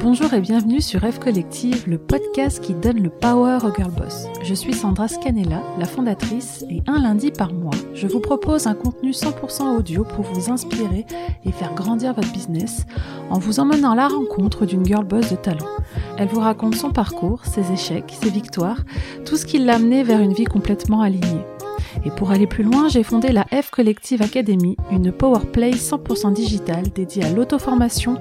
Bonjour et bienvenue sur F Collective, le podcast qui donne le power au girl boss. Je suis Sandra Scanella, la fondatrice, et un lundi par mois, je vous propose un contenu 100% audio pour vous inspirer et faire grandir votre business en vous emmenant à la rencontre d'une girl boss de talent. Elle vous raconte son parcours, ses échecs, ses victoires, tout ce qui l'a amené vers une vie complètement alignée. Et pour aller plus loin, j'ai fondé la F Collective Academy, une power play 100% digitale dédiée à l'auto-formation,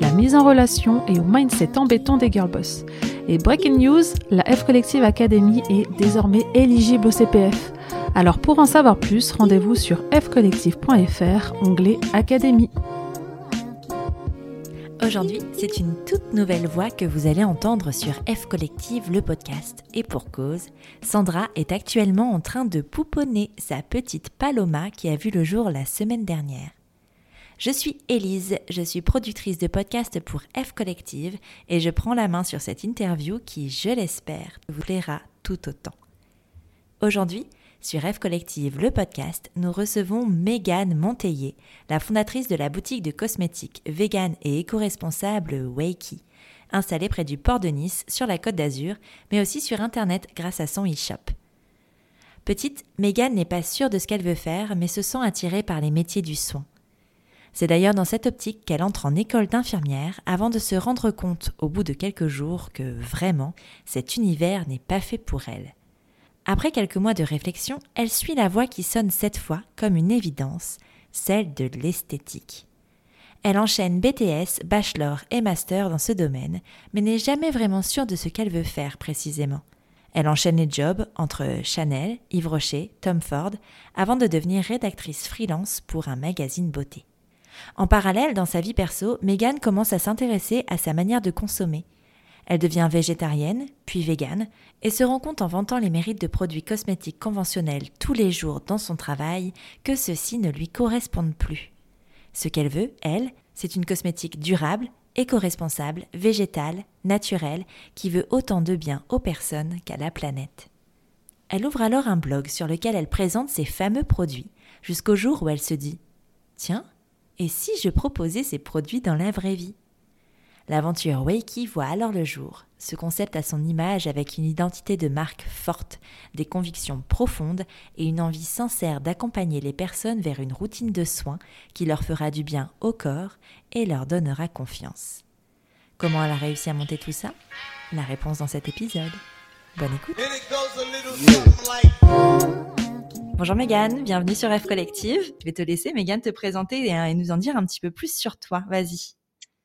la mise en relation et au mindset embêtant des girl boss. Et breaking news, la F Collective Academy est désormais éligible au CPF. Alors pour en savoir plus, rendez-vous sur fcollective.fr, onglet Académie. Aujourd'hui, c'est une toute nouvelle voix que vous allez entendre sur F Collective, le podcast. Et pour cause, Sandra est actuellement en train de pouponner sa petite Paloma qui a vu le jour la semaine dernière. Je suis Élise, je suis productrice de podcast pour F Collective et je prends la main sur cette interview qui, je l'espère, vous plaira tout autant. Aujourd'hui, sur F Collective, le podcast, nous recevons Mégane Monteillé, la fondatrice de la boutique de cosmétiques vegan et éco-responsable Wakey, installée près du port de Nice sur la côte d'Azur, mais aussi sur Internet grâce à son e-shop. Petite, Mégane n'est pas sûre de ce qu'elle veut faire, mais se sent attirée par les métiers du soin. C'est d'ailleurs dans cette optique qu'elle entre en école d'infirmière avant de se rendre compte au bout de quelques jours que vraiment cet univers n'est pas fait pour elle. Après quelques mois de réflexion, elle suit la voie qui sonne cette fois comme une évidence, celle de l'esthétique. Elle enchaîne BTS, bachelor et master dans ce domaine, mais n'est jamais vraiment sûre de ce qu'elle veut faire précisément. Elle enchaîne les jobs entre Chanel, Yves Rocher, Tom Ford, avant de devenir rédactrice freelance pour un magazine beauté. En parallèle, dans sa vie perso, Megan commence à s'intéresser à sa manière de consommer elle devient végétarienne, puis végane, et se rend compte en vantant les mérites de produits cosmétiques conventionnels tous les jours dans son travail que ceux-ci ne lui correspondent plus. Ce qu'elle veut, elle, c'est une cosmétique durable, éco-responsable, végétale, naturelle, qui veut autant de bien aux personnes qu'à la planète. Elle ouvre alors un blog sur lequel elle présente ses fameux produits, jusqu'au jour où elle se dit Tiens, et si je proposais ces produits dans la vraie vie? L'aventure Wakey voit alors le jour. Ce concept a son image avec une identité de marque forte, des convictions profondes et une envie sincère d'accompagner les personnes vers une routine de soins qui leur fera du bien au corps et leur donnera confiance. Comment elle a réussi à monter tout ça? La réponse dans cet épisode. Bonne écoute. Bonjour Mégane, bienvenue sur F Collective. Je vais te laisser Mégane te présenter et nous en dire un petit peu plus sur toi. Vas-y.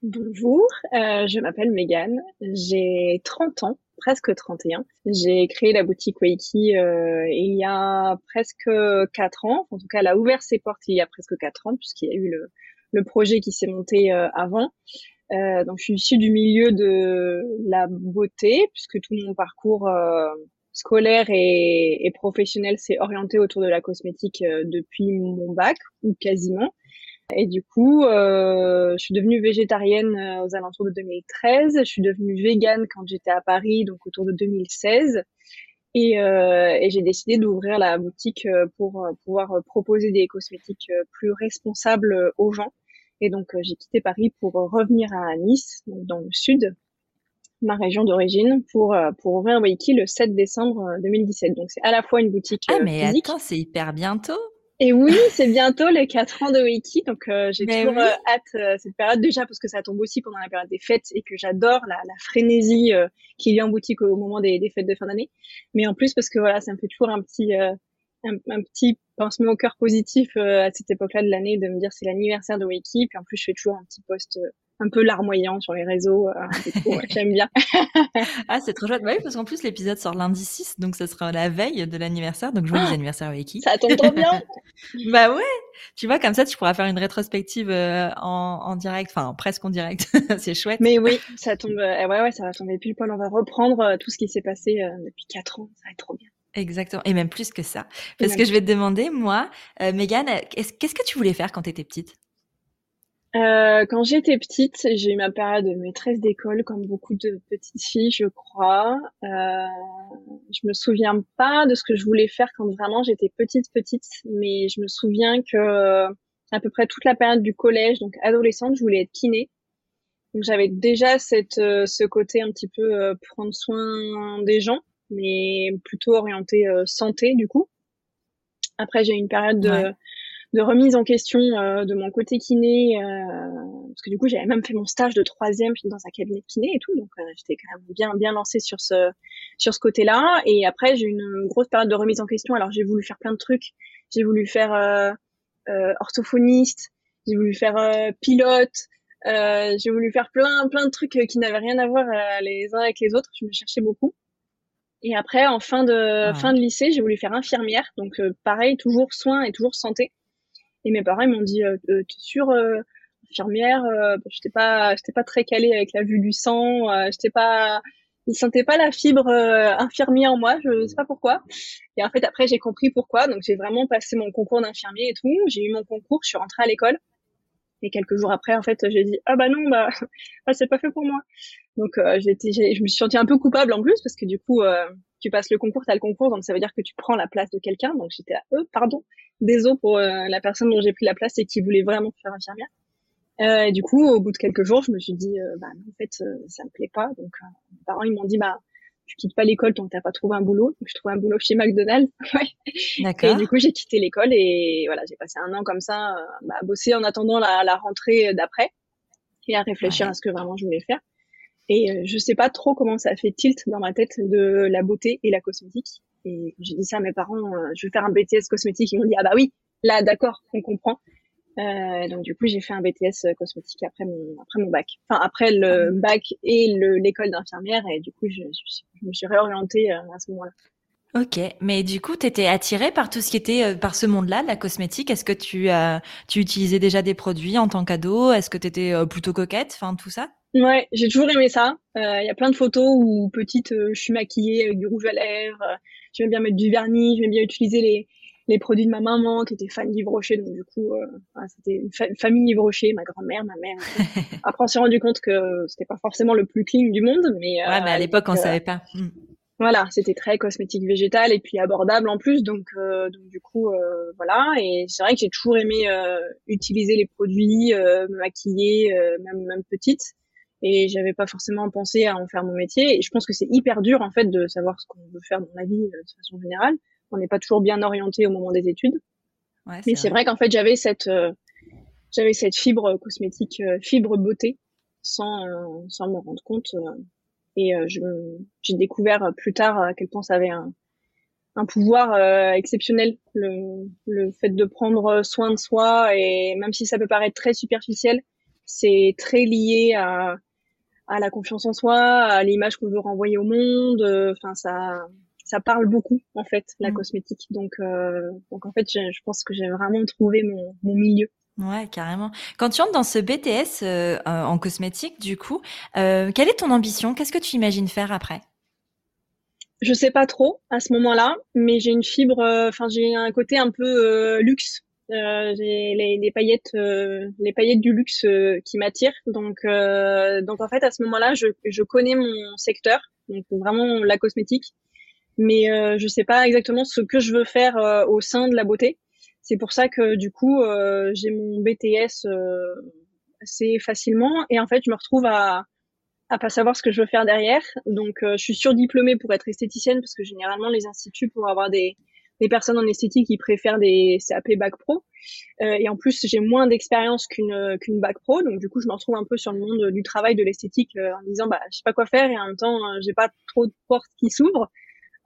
Bonjour, euh, je m'appelle Megan, j'ai 30 ans, presque 31. J'ai créé la boutique Wakey euh, il y a presque 4 ans, en tout cas elle a ouvert ses portes il y a presque 4 ans puisqu'il y a eu le, le projet qui s'est monté euh, avant. Euh, donc je suis issue du milieu de la beauté puisque tout mon parcours euh, scolaire et, et professionnel s'est orienté autour de la cosmétique depuis mon bac ou quasiment. Et du coup, euh, je suis devenue végétarienne euh, aux alentours de 2013. Je suis devenue végane quand j'étais à Paris, donc autour de 2016. Et, euh, et j'ai décidé d'ouvrir la boutique euh, pour euh, pouvoir proposer des cosmétiques plus responsables aux gens. Et donc j'ai quitté Paris pour revenir à Nice, donc dans le sud, ma région d'origine, pour pour ouvrir Wakey le 7 décembre 2017. Donc c'est à la fois une boutique ah mais physique. attends, c'est hyper bientôt. Et oui, c'est bientôt les 4 ans de Wiki, donc euh, j'ai toujours oui. euh, hâte euh, cette période déjà parce que ça tombe aussi pendant la période des fêtes et que j'adore la, la, frénésie euh, qu'il y a en boutique au, moment des, des, fêtes de fin d'année. Mais en plus parce que voilà, ça me fait toujours un petit euh, un, un, petit pincement au cœur positif euh, à cette époque-là de l'année de me dire c'est l'anniversaire de Wiki, puis en plus je fais toujours un petit post un peu larmoyant sur les réseaux. Euh, J'aime bien. ah, c'est trop chouette. Bah oui, parce qu'en plus, l'épisode sort lundi 6, donc ce sera la veille de l'anniversaire. Donc, joyeux ah, anniversaire, Wiki. Ça tombe trop bien. bah ouais. Tu vois, comme ça, tu pourras faire une rétrospective euh, en, en, direct, enfin, presque en direct. c'est chouette. Mais oui, ça tombe, euh, ouais, ouais, ça va tomber pile poil. On va reprendre tout ce qui s'est passé depuis 4 ans. Ça va être trop bien. Exactement. Et même plus que ça. Parce que je vais te demander, moi, Megan, qu'est-ce que tu voulais faire quand tu étais petite? Euh, quand j'étais petite, j'ai eu ma période de maîtresse d'école, comme beaucoup de petites filles, je crois. Euh, je me souviens pas de ce que je voulais faire quand vraiment j'étais petite, petite, mais je me souviens que à peu près toute la période du collège, donc adolescente, je voulais être kiné. Donc j'avais déjà cette, euh, ce côté un petit peu euh, prendre soin des gens, mais plutôt orienté euh, santé du coup. Après j'ai eu une période de, de remise en question de mon côté kiné, parce que du coup j'avais même fait mon stage de troisième dans un cabinet de kiné et tout, donc j'étais quand même bien bien lancée sur ce sur ce côté-là. Et après j'ai eu une grosse période de remise en question. Alors j'ai voulu faire plein de trucs. J'ai voulu faire orthophoniste, j'ai voulu faire pilote. Euh, j'ai voulu faire plein plein de trucs euh, qui n'avaient rien à voir euh, les uns avec les autres. Je me cherchais beaucoup. Et après, en fin de ah. fin de lycée, j'ai voulu faire infirmière. Donc pareil, toujours soins et toujours santé. Et mes parents m'ont dit, t'es sûre infirmière J'étais pas j'étais pas très calée avec la vue du sang. j'étais pas ils sentaient pas la fibre infirmière en moi, je sais pas pourquoi. Et en fait, après, j'ai compris pourquoi. Donc, j'ai vraiment passé mon concours d'infirmier et tout. J'ai eu mon concours, je suis rentrée à l'école. Et quelques jours après, en fait, j'ai dit ah bah non, bah, ah, c'est pas fait pour moi. Donc euh, été, je me suis sentie un peu coupable en plus parce que du coup, euh, tu passes le concours, t'as le concours, donc ça veut dire que tu prends la place de quelqu'un. Donc j'étais à eux, pardon, désolé pour euh, la personne dont j'ai pris la place et qui voulait vraiment faire infirmière. Euh, et du coup, au bout de quelques jours, je me suis dit bah en fait, ça me plaît pas. Donc mes parents ils m'ont dit bah tu quittes pas l'école tant que t'as pas trouvé un boulot. Donc, je trouvais un boulot chez McDonald's. D'accord. Et du coup, j'ai quitté l'école et voilà, j'ai passé un an comme ça euh, bah, à bosser en attendant la, la rentrée d'après et à réfléchir à ce que vraiment je voulais faire. Et euh, je sais pas trop comment ça a fait tilt dans ma tête de la beauté et la cosmétique. Et j'ai dit ça à mes parents, euh, je vais faire un BTS cosmétique. Ils m'ont dit ah bah oui, là d'accord, on comprend. Euh, donc du coup, j'ai fait un BTS euh, cosmétique après mon après mon bac. Enfin après le ah bac et l'école d'infirmière et du coup, je, je, me suis réorientée euh, à ce moment-là. Ok, mais du coup, tu étais attirée par tout ce qui était par ce monde-là, la cosmétique? Est-ce que tu as tu utilisais déjà des produits en tant qu'ado? Est-ce que tu étais plutôt coquette? Enfin, tout ça? Ouais, j'ai toujours aimé ça. Il y a plein de photos où petite, je suis maquillée avec du rouge à lèvres. j'aime bien mettre du vernis. J'aime bien utiliser les les produits de ma maman qui était fan d'Yves Rocher donc du coup euh, c'était une, famille Yves Rocher ma grand-mère ma mère après on s'est rendu compte que c'était pas forcément le plus clean du monde mais ouais mais à euh, l'époque on savait pas hmm. Voilà c'était très cosmétique végétal et puis abordable en plus donc euh, donc du coup voilà et c'est vrai que j'ai toujours aimé utiliser les produits me maquiller même même petite et j'avais pas forcément pensé à en faire mon métier et je pense que c'est hyper dur en fait de savoir ce qu'on veut faire dans la vie de façon générale on n'est pas toujours bien orienté au moment des études. Ouais, Mais c'est vrai, qu'en fait, j'avais cette, euh, j'avais cette fibre cosmétique, euh, fibre beauté, sans, euh, sans me rendre compte. Et j'ai découvert plus tard à quel point ça avait un, un pouvoir exceptionnel, le, le fait de prendre soin de soi. Et même si ça peut paraître très superficiel, c'est très lié à, à la confiance en soi, à l'image qu'on veut renvoyer au monde. Enfin, ça, ça parle beaucoup en fait la mm. cosmétique. Donc euh, donc en fait je, je pense que j'ai vraiment trouvé mon, mon milieu. Ouais, carrément. Quand tu entres dans ce BTS euh, euh, en cosmétique, du coup, euh, quelle est ton ambition? Qu'est-ce que tu imagines faire après? Je sais pas trop à ce moment-là, mais j'ai une fibre, enfin j'ai un côté un peu luxe. j'ai les, les, paillettes, les paillettes du luxe qui m'attirent. Donc donc en fait à ce moment-là, je, je connais mon secteur, donc vraiment la cosmétique mais je sais pas exactement ce que je veux faire au sein de la beauté. C'est pour ça que du coup euh, j'ai mon BTS euh, assez facilement et en fait je me retrouve à à pas savoir ce que je veux faire derrière. Donc je suis surdiplômée pour être esthéticienne parce que généralement les instituts pour avoir des des personnes en esthétique qui préfèrent des CAP bac pro euh, et en plus j'ai moins d'expérience qu'une qu'une bac pro donc du coup je me retrouve un peu sur le monde du travail de l'esthétique en disant bah je sais pas quoi faire et en même temps j'ai pas trop de portes qui s'ouvrent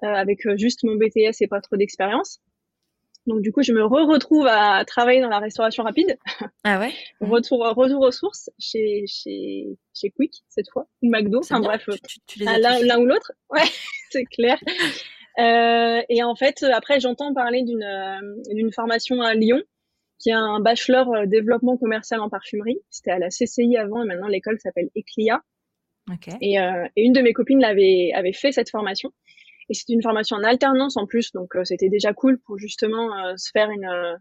euh, avec euh, juste mon BTS et pas trop d'expérience. Donc du coup, je me re retrouve à travailler dans la restauration rapide. Ah ouais? retour retour aux sources chez chez chez Quick cette fois ou McDo. Enfin bref, l'un ou l'autre. Ouais, c'est clair. Euh, et en fait, après, j'entends parler d'une d'une formation à Lyon qui a un bachelor développement commercial en parfumerie. C'était à la CCI avant et maintenant l'école s'appelle Eclia. Okay. Et, et une de mes copines l'avait avait fait cette formation. Et c'était une formation en alternance en plus, donc euh, c'était déjà cool pour justement euh, se faire une, euh,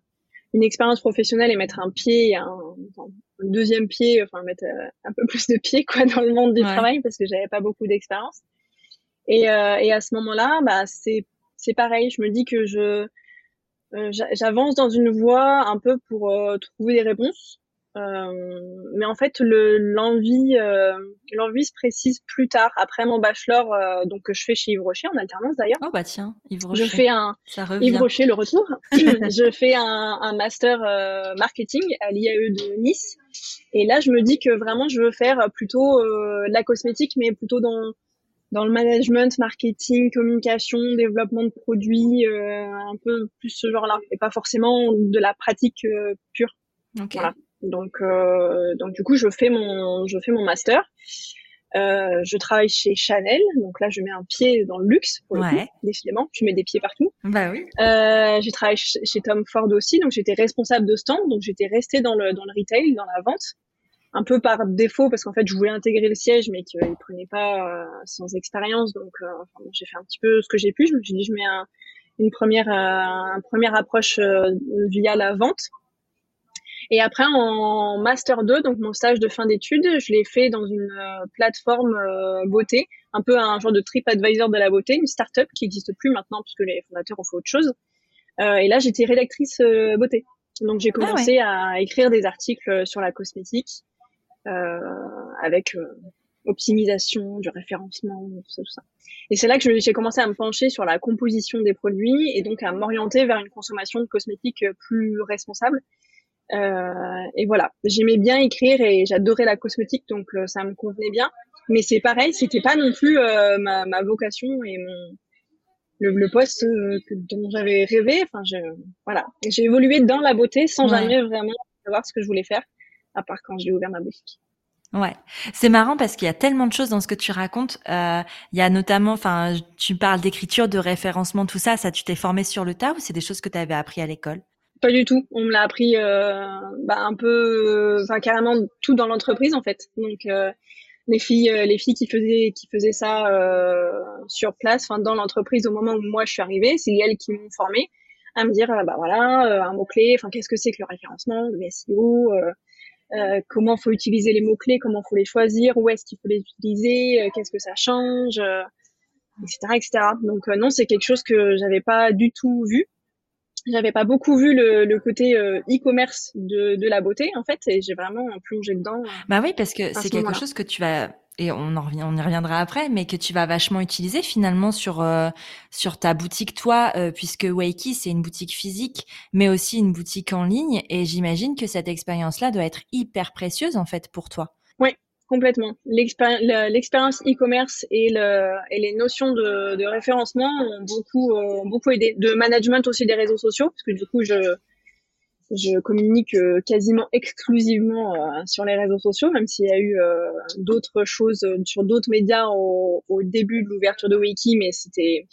une expérience professionnelle et mettre un pied, un, un deuxième pied, enfin mettre un peu plus de pied quoi dans le monde du travail parce que j'avais pas beaucoup d'expérience. Et, et à ce moment-là, bah c'est c'est pareil. Je me dis que je j'avance dans une voie un peu pour trouver des réponses. Euh, mais en fait, le, l'envie, euh, l'envie se précise plus tard, après mon bachelor, euh, donc que je fais chez Yves Rocher en alternance d'ailleurs. Oh bah tiens, Yves Rocher. Je fais un Yves Rocher le retour. je fais un, un master marketing à l'IAE de Nice. Et là, je me dis que vraiment, je veux faire plutôt la cosmétique, mais plutôt dans dans le management, marketing, communication, développement de produits, un peu plus ce genre-là, et pas forcément de la pratique pure. Okay. Voilà. Donc, euh, donc du coup, je fais mon, je fais mon master. Euh, je travaille chez Chanel, donc là, je mets un pied dans le luxe, pour le coup, décidément. Je mets des pieds partout. Bah oui. Euh, j'ai travaillé chez Tom Ford aussi, donc j'étais responsable de stand, donc j'étais restée dans le dans le retail, dans la vente, un peu par défaut parce qu'en fait, je voulais intégrer le siège, mais qu'il prenait pas euh, sans expérience, donc euh, enfin, j'ai fait un petit peu ce que j'ai pu. Je me suis dit, je mets un, une première, euh, une première approche via la vente et après, en master 2, donc mon stage de fin d'études, je l'ai fait dans une euh, plateforme euh, beauté, un peu un genre de trip advisor de la beauté, une start-up qui n'existe plus maintenant puisque les fondateurs ont fait autre chose. Euh, et là, j'étais rédactrice beauté. Donc j'ai ah commencé à écrire des articles sur la cosmétique avec optimisation, du référencement, tout ça, tout ça. Et c'est là que j'ai commencé à me pencher sur la composition des produits et donc à m'orienter vers une consommation de cosmétiques plus responsable euh, et voilà, j'aimais bien écrire et j'adorais la cosmétique, donc euh, ça me convenait bien. Mais c'est pareil, c'était pas non plus euh, ma, ma, vocation et mon le, le poste que, dont j'avais rêvé. Enfin, je, voilà, j'ai évolué dans la beauté sans jamais vraiment savoir ce que je voulais faire, à part quand j'ai ouvert ma boutique. Ouais, c'est marrant parce qu'il y a tellement de choses dans ce que tu racontes. Euh, il y a notamment, enfin, tu parles d'écriture, de référencement, tout ça. Ça, tu t'es formé sur le tas ou c'est des choses que tu avais appris à l'école? Pas du tout. On me l'a appris euh, bah, un peu, enfin carrément tout dans l'entreprise en fait. Donc euh, les filles, euh, les filles qui faisaient qui faisaient ça sur place, enfin dans l'entreprise au moment où moi je suis arrivée, c'est elles qui m'ont formée à me dire bah voilà un mot clé, enfin qu'est-ce que c'est que le référencement, le SEO. Euh, comment faut utiliser les mots clés, comment faut les choisir, où est-ce qu'il faut les utiliser, qu'est-ce que ça change, etc., etc. Donc non, c'est quelque chose que j'avais pas du tout vu j'avais pas beaucoup vu le, le côté euh, e-commerce de, de la beauté en fait et j'ai vraiment plongé dedans. Euh, bah oui parce que c'est quelque chose que tu vas et on en revient, on y reviendra après, mais que tu vas vachement utiliser finalement sur euh, sur ta boutique toi, puisque Wakey c'est une boutique physique, mais aussi une boutique en ligne, et j'imagine que cette expérience-là doit être hyper précieuse en fait pour toi. Oui, Complètement. L'expérience e-commerce et, le, et les notions de, référencement ont beaucoup, euh, beaucoup aidé. De management aussi des réseaux sociaux, parce que du coup, je, communique euh, quasiment exclusivement euh, sur les réseaux sociaux, même s'il y a eu d'autres choses sur d'autres médias au, début de l'ouverture de Wiki, mais c'était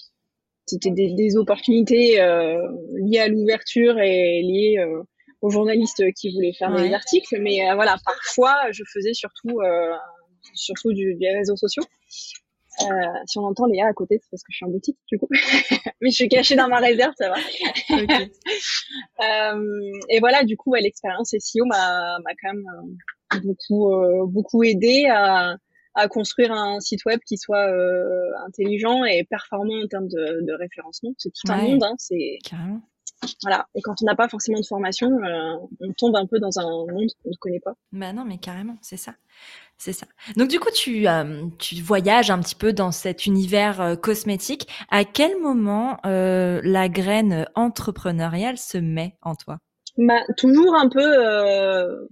des, opportunités liées à l'ouverture et liées aux journalistes qui voulaient faire des articles, mais euh, voilà, parfois je faisais surtout euh, surtout du, des réseaux sociaux. Euh, si on entend Léa à côté, c'est parce que je suis en boutique du coup, mais je suis cachée dans ma réserve, ça va. euh, et voilà, du coup, l'expérience SEO m'a m'a quand même euh, beaucoup euh, beaucoup aidé à à construire un site web qui soit intelligent et performant en termes de, de référencement. C'est tout un monde, hein, c'est voilà. Et quand on n'a pas forcément de formation, euh, on tombe un peu dans un monde qu'on ne connaît pas. Bah non, mais carrément, c'est ça. C'est ça. Donc du coup, tu, euh, tu voyages un petit peu dans cet univers euh, cosmétique. À quel moment la graine entrepreneuriale se met en toi? Bah, toujours un peu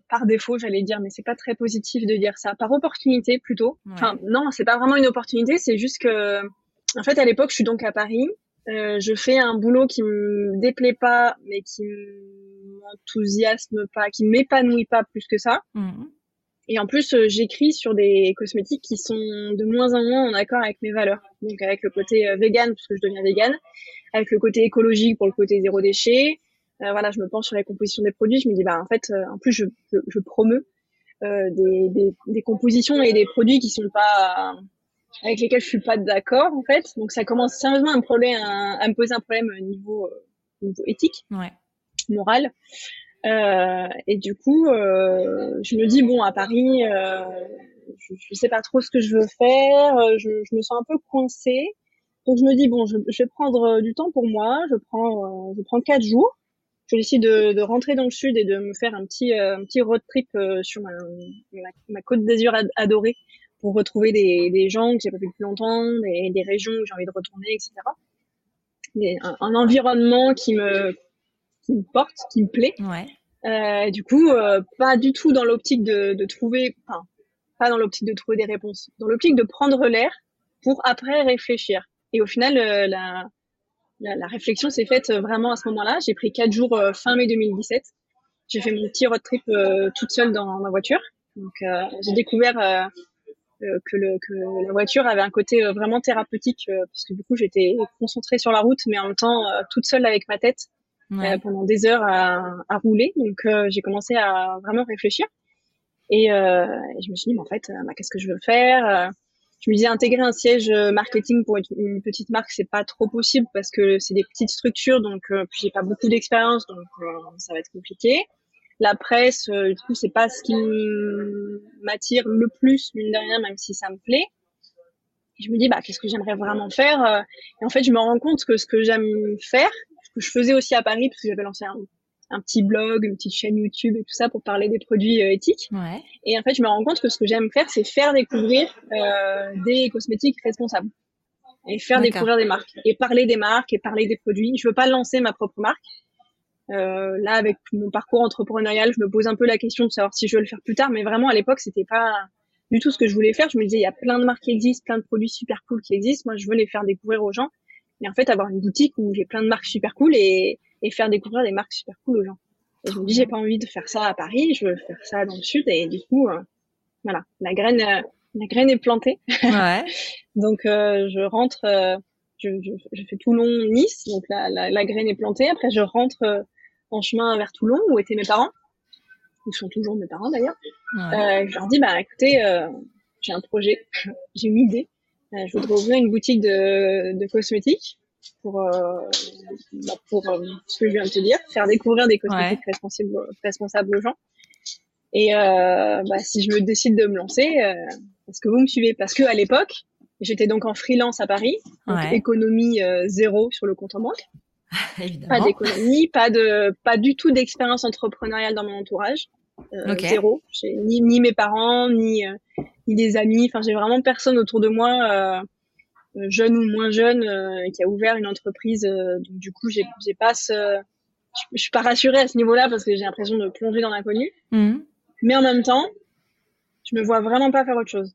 par défaut, j'allais dire, mais c'est pas très positif de dire ça. Par opportunité plutôt. Enfin, non, c'est pas vraiment une opportunité, c'est juste que, en fait, à l'époque, je suis donc à Paris euh, je fais un boulot qui me déplaît pas, mais qui m'enthousiasme pas, qui m'épanouit pas plus que ça. Mhm. Et en plus, euh, j'écris sur des cosmétiques qui sont de moins en moins en accord avec mes valeurs. Donc avec le côté euh, vegan, puisque je deviens vegan, avec le côté écologique pour le côté zéro déchet. voilà, je me penche sur la composition des produits. Je me dis, bah en fait, en plus, je, je, je promeux des, des, des, compositions et des produits qui sont pas avec lesquels je suis pas d'accord en fait. Donc ça commence sérieusement à me, problème, à, me poser un problème au niveau, euh, niveau éthique, ouais. moral. Euh, et du coup, euh, je me dis bon à Paris, euh, je, je sais pas trop ce que je veux faire. Je, je me sens un peu coincée. Donc je me dis bon, je, je vais prendre du temps pour moi. Je prends, je prends quatre jours je décide de, de, rentrer dans le sud et de me faire un petit, un petit road trip sur ma, ma, ma côte d'Azur adorée pour retrouver des, des gens que j'ai pas vu depuis longtemps, des, des régions où j'ai envie de retourner, etc. un, un, environnement qui me, qui me porte, qui me plaît. Ouais. Euh, du coup, euh, pas du tout dans l'optique de, de trouver, enfin, pas dans l'optique de trouver des réponses, dans l'optique de prendre l'air pour après réfléchir. Et au final, euh, la, la, la, réflexion s'est faite vraiment à ce moment-là. J'ai pris quatre jours euh, fin mai 2017. J'ai fait mon petit road trip euh, toute seule dans ma voiture. Donc, j'ai découvert euh, que, le, que la voiture avait un côté euh, vraiment thérapeutique euh, parce que du coup j'étais concentrée sur la route mais en même temps toute seule avec ma tête pendant des heures à, à rouler. Donc j'ai commencé à vraiment réfléchir. Et, je me suis dit mais en fait bah, qu'est-ce que je veux faire je me disais intégrer un siège marketing pour une petite marque c'est pas trop possible parce que c'est des petites structures. Donc puis j'ai pas beaucoup d'expérience donc ça va être compliqué la presse, euh, du coup, c'est pas ce qui m'attire le plus, mine de rien, même si ça me plaît. Et je me dis, bah, qu'est-ce que j'aimerais vraiment faire euh, Et en fait, je me rends compte que ce que j'aime faire, ce que je faisais aussi à Paris, parce que j'avais lancé un, un, petit blog, une petite chaîne YouTube et tout ça pour parler des produits euh, éthiques. Ouais. Et en fait, je me rends compte que ce que j'aime faire, c'est faire découvrir euh, des cosmétiques responsables et faire découvrir des marques et parler des marques et parler des produits. Je veux pas lancer ma propre marque. Euh, là, avec mon parcours entrepreneurial, je me pose un peu la question de savoir si je veux le faire plus tard, mais vraiment à l'époque, c'était pas du tout ce que je voulais faire. Je me disais, il y a plein de marques qui existent, plein de produits super cool qui existent. Moi, je veux les faire découvrir aux gens. Et en fait, avoir une boutique où j'ai plein de marques super cool et, et faire découvrir des marques super cool aux gens. Et je me dis, j'ai pas envie de faire ça à Paris, je veux faire ça dans le sud. Et du coup, euh, voilà, la graine, euh, la graine est plantée. Ouais. donc, euh, je rentre, je, je, je, fais Toulon-Nice, donc la, la, la, graine est plantée. Après, je rentre en chemin vers Toulon où étaient mes parents. Ils sont toujours mes parents d'ailleurs. Ouais. Euh, je leur dis bah écoutez, euh, j'ai un projet, j'ai une idée. Euh, je voudrais ouvrir une boutique de, de cosmétiques pour euh, bah, pour euh, ce que je viens de te dire, faire découvrir des cosmétiques ouais. responsables responsables aux gens. Et euh, bah, si je me décide de me lancer, est-ce que vous me suivez Parce que à l'époque, j'étais donc en freelance à Paris, donc ouais. économie zéro sur le compte en banque. Évidemment. Pas d'économie, pas de, pas du tout d'expérience entrepreneuriale dans mon entourage. Euh, okay. Zéro. Ni, ni mes parents, ni, euh, ni des amis. Enfin, j'ai vraiment personne autour de moi, euh, jeune ou moins jeune, qui a ouvert une entreprise. Donc, du coup, j'ai, j'ai pas ce, je, suis pas rassurée à ce niveau-là parce que j'ai l'impression de plonger dans l'inconnu. Mmh. Mais en même temps, je me vois vraiment pas faire autre chose.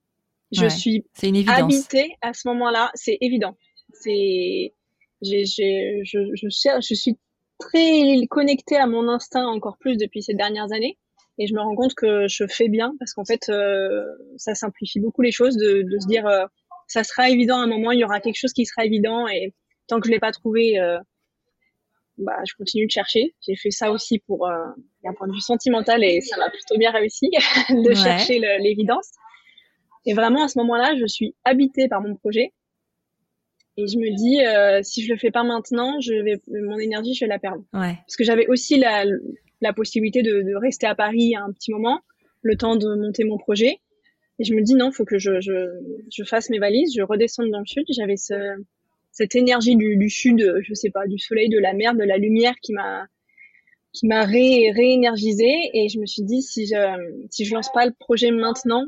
Je ouais. suis une habitée à ce moment-là. C'est évident. C'est, j'ai, j'ai, je, je, cherche, je suis très connectée à mon instinct encore plus depuis ces dernières années. Et je me rends compte que je fais bien parce qu'en fait euh, ça simplifie beaucoup les choses de, de se dire euh, ça sera évident à un moment il y aura quelque chose qui sera évident. Et tant que je l'ai pas trouvé euh, bah je continue de chercher. J'ai fait ça aussi pour euh, d'un point de vue sentimental et ça m'a plutôt bien réussi de ouais. chercher l'évidence. Et vraiment à ce moment-là je suis habitée par mon projet et je me dis, euh, si je le fais pas maintenant, je vais, mon énergie, je vais la perdre. Ouais. Parce que j'avais aussi la, la possibilité de, de, rester à Paris un petit moment, le temps de monter mon projet. Et je me dis, non, faut que je, je, je fasse mes valises, je redescende dans le sud. J'avais ce, cette énergie du, du sud, je sais pas, du soleil, de la mer, de la lumière qui m'a, qui m'a ré, réénergisée. Et je me suis dit, si je, si je lance pas le projet maintenant,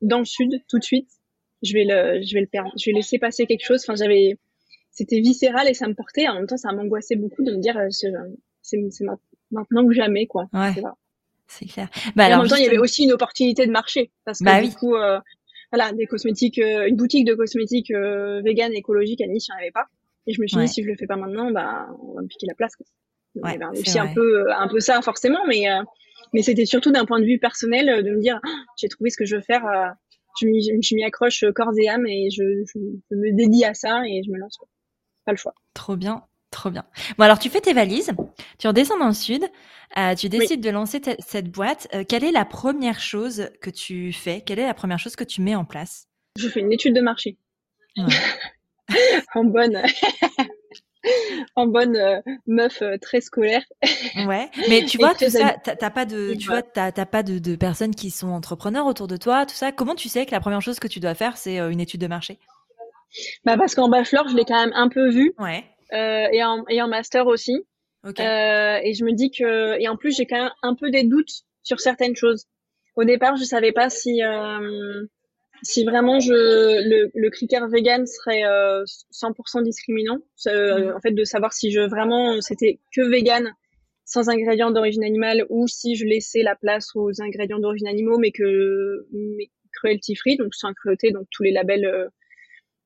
dans le sud, tout de suite, je vais le, je vais le perdre. Je vais laisser passer quelque chose. Enfin, j'avais, c'était viscéral et ça me portait. En même temps, ça m'angoissait beaucoup de me dire, c'est, c'est maintenant que jamais, quoi. Ouais. C'est clair. Bah, alors, en même temps, il y avait aussi une opportunité de marché parce que bah, du oui. coup, euh, voilà, des cosmétiques, euh, une boutique de cosmétiques euh, vegan écologique à Nice, il n'y en avait pas. Et je me suis ouais. dit, si je le fais pas maintenant, bah, on va me piquer la place. Quoi. Donc, ouais, ben, aussi un peu, un peu ça forcément, mais euh, mais c'était surtout d'un point de vue personnel de me dire, ah, j'ai trouvé ce que je veux faire je, mis accroche corps et âme et je, je, je, me dédie à ça et je me lance. Pas le choix. Trop bien, trop bien. Bon alors tu fais tes valises, tu redescends dans le sud, euh, tu décides oui. de lancer cette boîte. Euh, quelle est la première chose que tu fais? Quelle est la première chose que tu mets en place? Je fais une étude de marché. Ouais. en bonne. en bonne euh, meuf euh, très scolaire. ouais, mais tu vois tout ça, t'as pas de, tu vois, t'as pas de, de, personnes qui sont entrepreneurs autour de toi, tout ça. Comment tu sais que la première chose que tu dois faire, c'est euh, une étude de marché? Bah parce qu'en bachelor, je l'ai quand même un peu vu. Ouais. Euh, et, en, et en master aussi. Ok. Euh, et je me dis que et en plus j'ai quand même un peu des doutes sur certaines choses. Au départ, je savais pas si si vraiment je le, le critère vegan serait euh, 100% discriminant. Euh, Mhm. En fait, de savoir si je vraiment c'était que vegan sans ingrédients d'origine animale ou si je laissais la place aux ingrédients d'origine animaux mais que mais cruelty free donc sans cruauté donc tous les labels euh,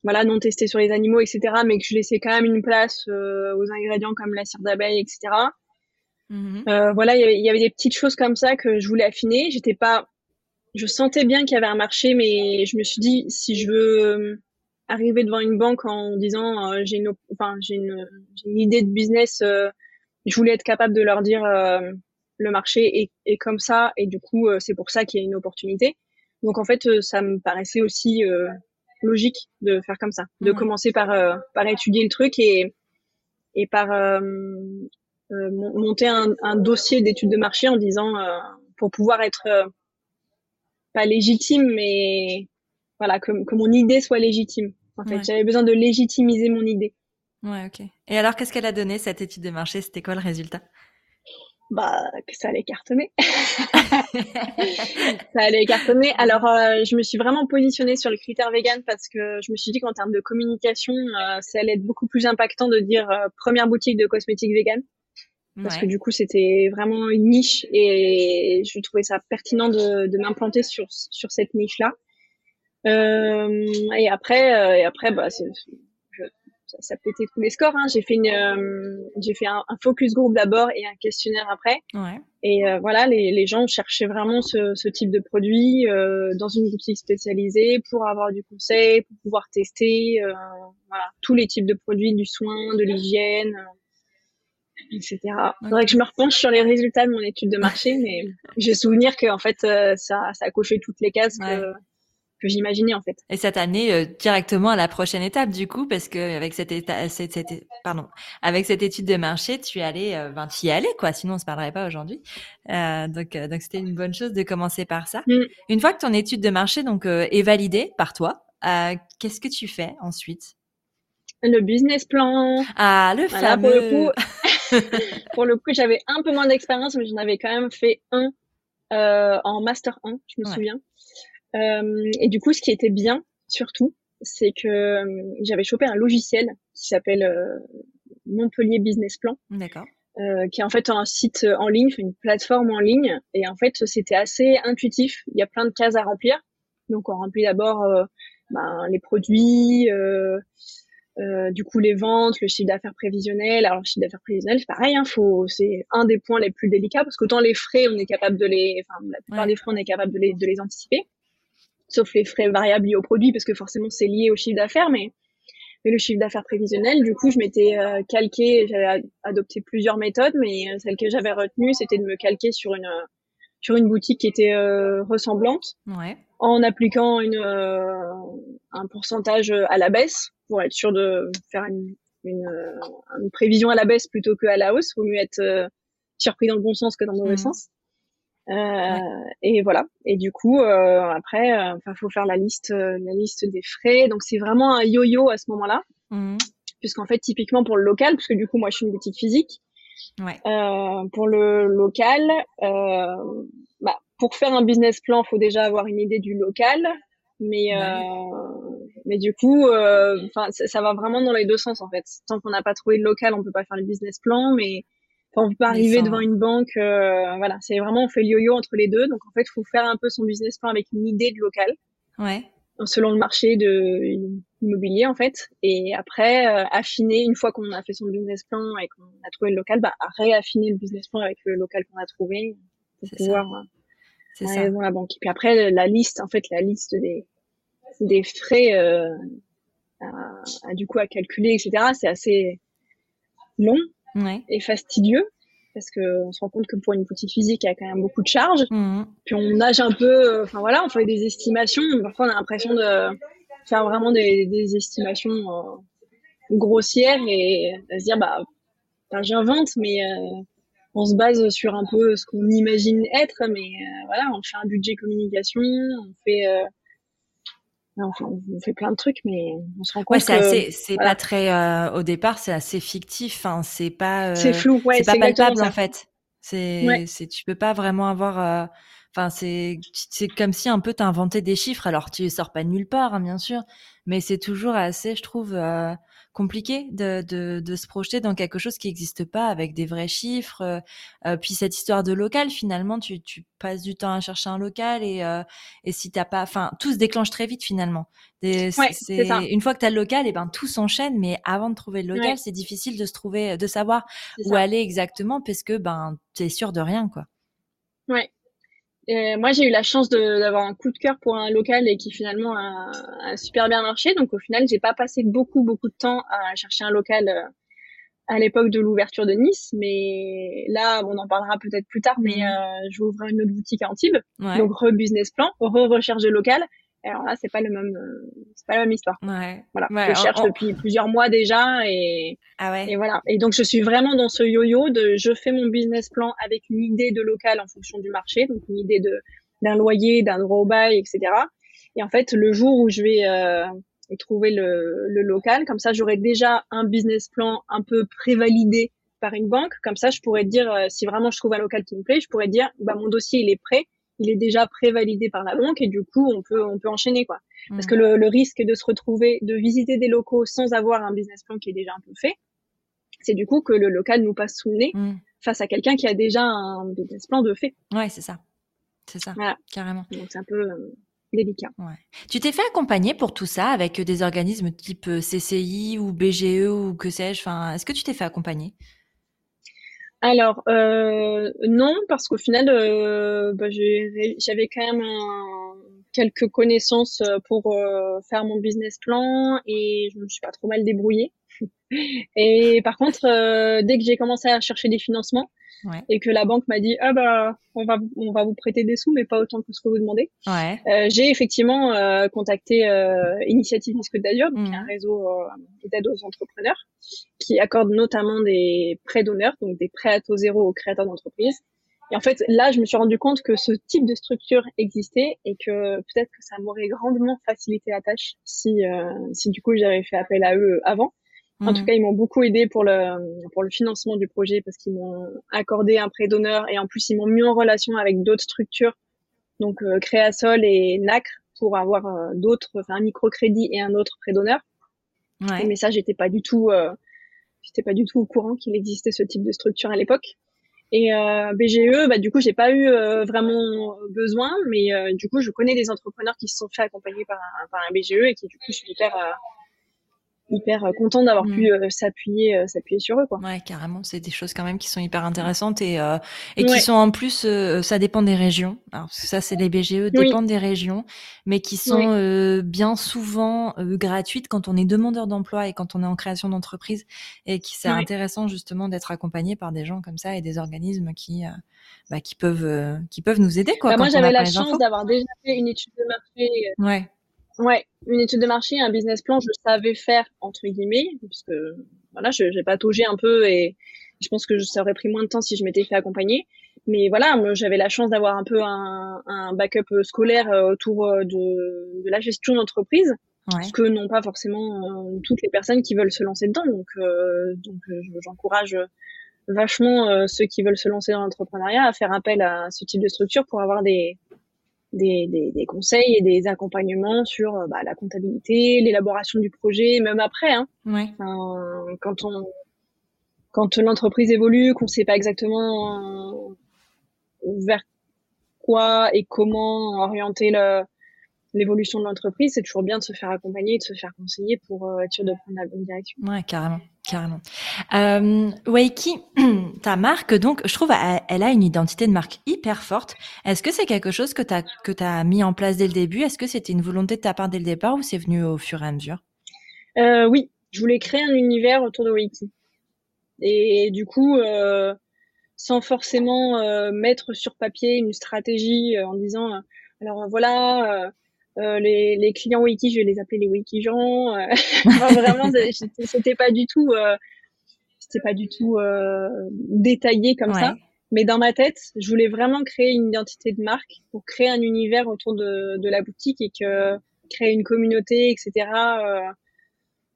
voilà non testés sur les animaux etc mais que je laissais quand même une place euh, aux ingrédients comme la cire d'abeille etc Mhm. euh, voilà il y, y avait des petites choses comme ça que je voulais affiner j'étais pas je sentais bien qu'il y avait un marché mais je me suis dit si je veux euh, arriver devant une banque en disant euh, j'ai une enfin j'ai une, une idée de business euh, je voulais être capable de leur dire euh, le marché est, est comme ça et du coup euh, c'est pour ça qu'il y a une opportunité. Donc en fait ça me paraissait aussi euh, logique de faire comme ça de commencer par euh, par étudier le truc et et par mon- monter un, un dossier d'études de marché en disant euh, pour pouvoir être euh, pas légitime mais voilà que, que mon idée soit légitime en fait Ouais. j'avais besoin de légitimiser mon idée Ouais, ok. Et alors, qu'est-ce qu'elle a donné cette étude de marché? C'était quoi le résultat? Bah que ça allait cartonner ça allait cartonner. Alors, euh, je me suis vraiment positionnée sur le critère vegan parce que je me suis dit qu'en termes de communication, euh, ça allait être beaucoup plus impactant de dire euh, première boutique de cosmétiques vegan parce Ouais. que du coup, c'était vraiment une niche et je trouvais ça pertinent de, de m'implanter sur sur cette niche-là. Euh, et après, euh, et après, bah, c'est- je- ça, ça pétait tous les scores. Hein. J'ai fait une, euh, j'ai fait un, un focus group d'abord et un questionnaire après. Ouais. Et euh, voilà, les, les gens cherchaient vraiment ce, ce type de produit euh, dans une boutique spécialisée pour avoir du conseil, pour pouvoir tester euh, voilà, tous les types de produits, du soin, de l'hygiène, etc. Il faudrait que je me repenche sur les résultats de mon étude de marché, mais j'ai souvenir que en fait euh, ça, ça a coché toutes les cases que, Ouais. que j'imaginais en fait. Et ça t'a amené euh, directement à la prochaine étape du coup, parce que avec cette, éta- cette, cette- pardon, avec cette étude de marché, tu allé, euh, ben, tu y allais quoi, sinon on se parlerait pas aujourd'hui. Euh, donc, euh, donc c'était une bonne chose de commencer par ça. Mm. Une fois que ton étude de marché donc est validée par toi, qu'est-ce que tu fais ensuite? Le business plan, Ah, le Voilà, pour fameux. le coup, pour le coup, j'avais un peu moins d'expérience, mais j'en avais quand même fait un euh, en master 1, je me Ouais. souviens. Euh, et du coup, ce qui était bien, surtout, c'est que euh, j'avais chopé un logiciel qui s'appelle euh, Montpellier Business Plan, D'accord. euh, qui est en fait un site en ligne, une plateforme en ligne. Et en fait, c'était assez intuitif. Il y a plein de cases à remplir. Donc, on remplit d'abord ben, les produits, euh, euh, du coup les ventes, le chiffre d'affaires prévisionnel. Alors, le chiffre d'affaires prévisionnel, c'est pareil, hein, faut, c'est un des points les plus délicats parce qu'autant les frais, on est capable de les, enfin, la plupart Ouais. des frais, on est capable de les, de les anticiper. Sauf les frais variables liés au produit parce que forcément, c'est lié au chiffre d'affaires, mais mais le chiffre d'affaires prévisionnel, du coup, je m'étais euh, calqué, j'avais ad- adopté plusieurs méthodes, mais euh, celle que j'avais retenue, c'était de me calquer sur une euh, sur une boutique qui était euh, ressemblante, Ouais. en appliquant une euh, un pourcentage à la baisse pour être sûr de faire une une, euh, une prévision à la baisse plutôt que à la hausse. Vaut mieux être euh, surpris dans le bon sens que dans le mauvais Mhm. sens. Euh, Et voilà. Et du coup, euh, après, euh, enfin, faut faire la liste, la liste des frais. Donc c'est vraiment un yo-yo à ce moment-là Mhm. puisqu'en fait typiquement pour le local, parce que du coup moi je suis une boutique physique, Ouais. euh, pour le local, euh, bah, pour faire un business plan, faut déjà avoir une idée du local, mais Ouais. Mais du coup, euh, enfin ça, ça va vraiment dans les deux sens en fait. Tant qu'on n'a pas trouvé le local, on peut pas faire le business plan, mais on peut pas arriver devant une banque, euh, voilà, c'est vraiment on fait le yo-yo entre les deux. Donc en fait, faut faire un peu son business plan avec une idée de local Ouais. selon le marché de immobilier en fait et après euh, affiner une fois qu'on a fait son business plan et qu'on a trouvé le local bah réaffiner le business plan avec le local qu'on a trouvé pour C'est ça. pouvoir euh, ça. devant la banque et puis après la liste en fait la liste des des frais euh, à, à, du coup à calculer etc c'est assez long Ouais. et fastidieux parce que on se rend compte que pour une boutique physique il y a quand même beaucoup de charges Mhm. puis on nage un peu, euh, enfin voilà, on fait des estimations. Parfois, on a l'impression de faire vraiment des, des estimations euh, grossières et de se dire, bah, enfin, j'invente, mais euh, on se base sur un peu ce qu'on imagine être, mais euh, voilà, on fait un budget communication, on fait, euh, on fait plein de trucs, mais on se rend compte c'est assez, c'est pas très, euh, au départ, c'est assez fictif. Enfin, c'est pas, c'est flou, ouais, c'est pas palpable en fait. C'est, c'est, tu peux pas vraiment avoir. Enfin, c'est, c'est comme si un peu t'as inventé des chiffres. Alors, tu les sors pas de nulle part, hein, bien sûr, mais c'est toujours assez, je trouve, euh, compliqué de, de, de, se projeter dans quelque chose qui n'existe pas avec des vrais chiffres. Euh, euh, puis cette histoire de local, finalement, tu, tu, passes du temps à chercher un local et, euh, et si t'as pas, enfin, tout se déclenche très vite finalement. Des, c'est, une fois que tu as le local, et ben tout s'enchaîne. Mais avant de trouver le local, c'est difficile de se trouver, de savoir où aller exactement parce que ben t'es sûr de rien, quoi. Ouais, moi, j'ai eu la chance d'avoir un coup de cœur pour un local et qui finalement a, a super bien marché. Donc, au final, j'ai pas passé beaucoup, beaucoup de temps à chercher un local euh, à l'époque de l'ouverture de Nice. Mais là, on en parlera peut-être plus tard, mais mhm. euh, je vais ouvrir une autre boutique à Antibes. Donc, re-business plan, re-recherche de local. Alors là, c'est pas le même, euh, c'est pas la même histoire. Ouais. Voilà. je cherche depuis plusieurs mois déjà et, ah ouais. et voilà. Et donc, je suis vraiment dans ce yo-yo de, je fais mon business plan avec une idée de local en fonction du marché, donc une idée de, d'un loyer, d'un droit au bail, etc. Et en fait, le jour où je vais euh, trouver le, le local, comme ça, j'aurai déjà un business plan un peu prévalidé par une banque. Comme ça, je pourrais dire, euh, si vraiment je trouve un local qui me plaît, je pourrais dire, bah, mon dossier, il est prêt il est déjà prévalidé par la banque et du coup on peut on peut enchaîner quoi. Parce que le, le, risque de se retrouver de visiter des locaux sans avoir un business plan qui est déjà un peu fait, c'est du coup que le local nous passe sous le nez mm. face à quelqu'un qui a déjà un business plan de fait. Ouais, c'est ça. C'est ça. Voilà. Carrément. Donc c'est un peu euh, délicat. Ouais. Tu t'es fait accompagner pour tout ça avec des organismes type euh, CCI ou BGE ou que sais-je? Enfin, est-ce que tu t'es fait accompagner? Alors euh, non, parce qu'au final, euh, bah, j'avais quand même quelques connaissances euh, pour faire mon business plan et je me suis pas trop mal débrouillée. et par contre, dès que j'ai commencé à chercher des financements, et que la banque m'a dit ah bah on va on va vous prêter des sous mais pas autant que ce que vous demandez. Ouais. Euh, j'ai effectivement euh, contacté euh, Initiative Côte d'Azur, donc un mmh. réseau euh, d'aide aux entrepreneurs qui accorde notamment des prêts d'honneur, donc des prêts à taux zéro aux créateurs d'entreprises. Et en fait, là, je me suis rendu compte que ce type de structure existait et que peut-être que ça m'aurait grandement facilité la tâche si, euh, si du coup j'avais fait appel à eux avant. En tout mmh. cas, ils m'ont beaucoup aidé pour le pour le financement du projet parce qu'ils m'ont accordé un prêt d'honneur et en plus ils m'ont mis en relation avec d'autres structures, donc euh, Créasol et Nacre pour avoir euh, d'autres, enfin un microcrédit et un autre prêt d'honneur. Ouais. Mais ça, j'étais pas du tout, euh, j'étais pas du tout au courant qu'il existait ce type de structure à l'époque. Et euh, BGE, bah du coup, j'ai pas eu euh, vraiment besoin, mais du coup, je connais des entrepreneurs qui se sont fait accompagner par un, par un BGE et qui du coup sont hyper hyper euh, content d'avoir mm. pu euh, s'appuyer euh, s'appuyer sur eux quoi. Ouais, carrément, c'est des choses quand même qui sont hyper intéressantes et et qui sont en plus ça dépend des régions. Alors ça c'est les BGE dépendent des régions mais qui sont bien souvent gratuites quand on est demandeur d'emploi et quand on est en création d'entreprise et qui c'est intéressant justement d'être accompagné par des gens comme ça et des organismes qui bah, qui peuvent qui peuvent nous aider quoi. Bah, moi j'avais la chance d'avoir déjà fait une étude de marché. Ouais Ouais, une étude de marché, un business plan, je savais faire entre guillemets, parce que voilà, je j'ai taugé un peu et je pense que ça aurait pris moins de temps si je m'étais fait accompagner. Mais voilà, moi j'avais la chance d'avoir un peu un, un backup scolaire euh, autour euh, de, de la gestion d'entreprise, ouais. ce que n'ont pas forcément euh, toutes les personnes qui veulent se lancer dedans. Donc, donc j'encourage vachement ceux qui veulent se lancer dans l'entrepreneuriat à faire appel à ce type de structure pour avoir des des, des, des, conseils et des accompagnements sur euh, bah, la comptabilité, l'élaboration du projet, même après. Hein. Ouais. quand on quand l'entreprise évolue, qu'on ne sait pas exactement euh, vers quoi et comment orienter le, l'évolution de l'entreprise, c'est toujours bien de se faire accompagner, de se faire conseiller pour euh, être sûr de prendre la bonne direction. Ouais, carrément, carrément. Euh, Waiki, ta marque, donc, je trouve, elle, a une identité de marque hyper forte. Est-ce que c'est quelque chose que tu as mis en place dès le début? Est-ce que c'était une volonté de ta part dès le départ ou c'est venu au fur et à mesure? Euh, Oui, je voulais créer un univers autour de Waiki. Et du coup, euh, sans forcément euh, mettre sur papier une stratégie en disant, alors voilà euh, les, les, clients wiki, je vais les appeler les wiki gens. Euh, vraiment, c'était pas du tout, euh, c'était pas du tout euh, détaillé comme ça. Mais dans ma tête, je voulais vraiment créer une identité de marque pour créer un univers autour de, de la boutique et que créer une communauté, etc.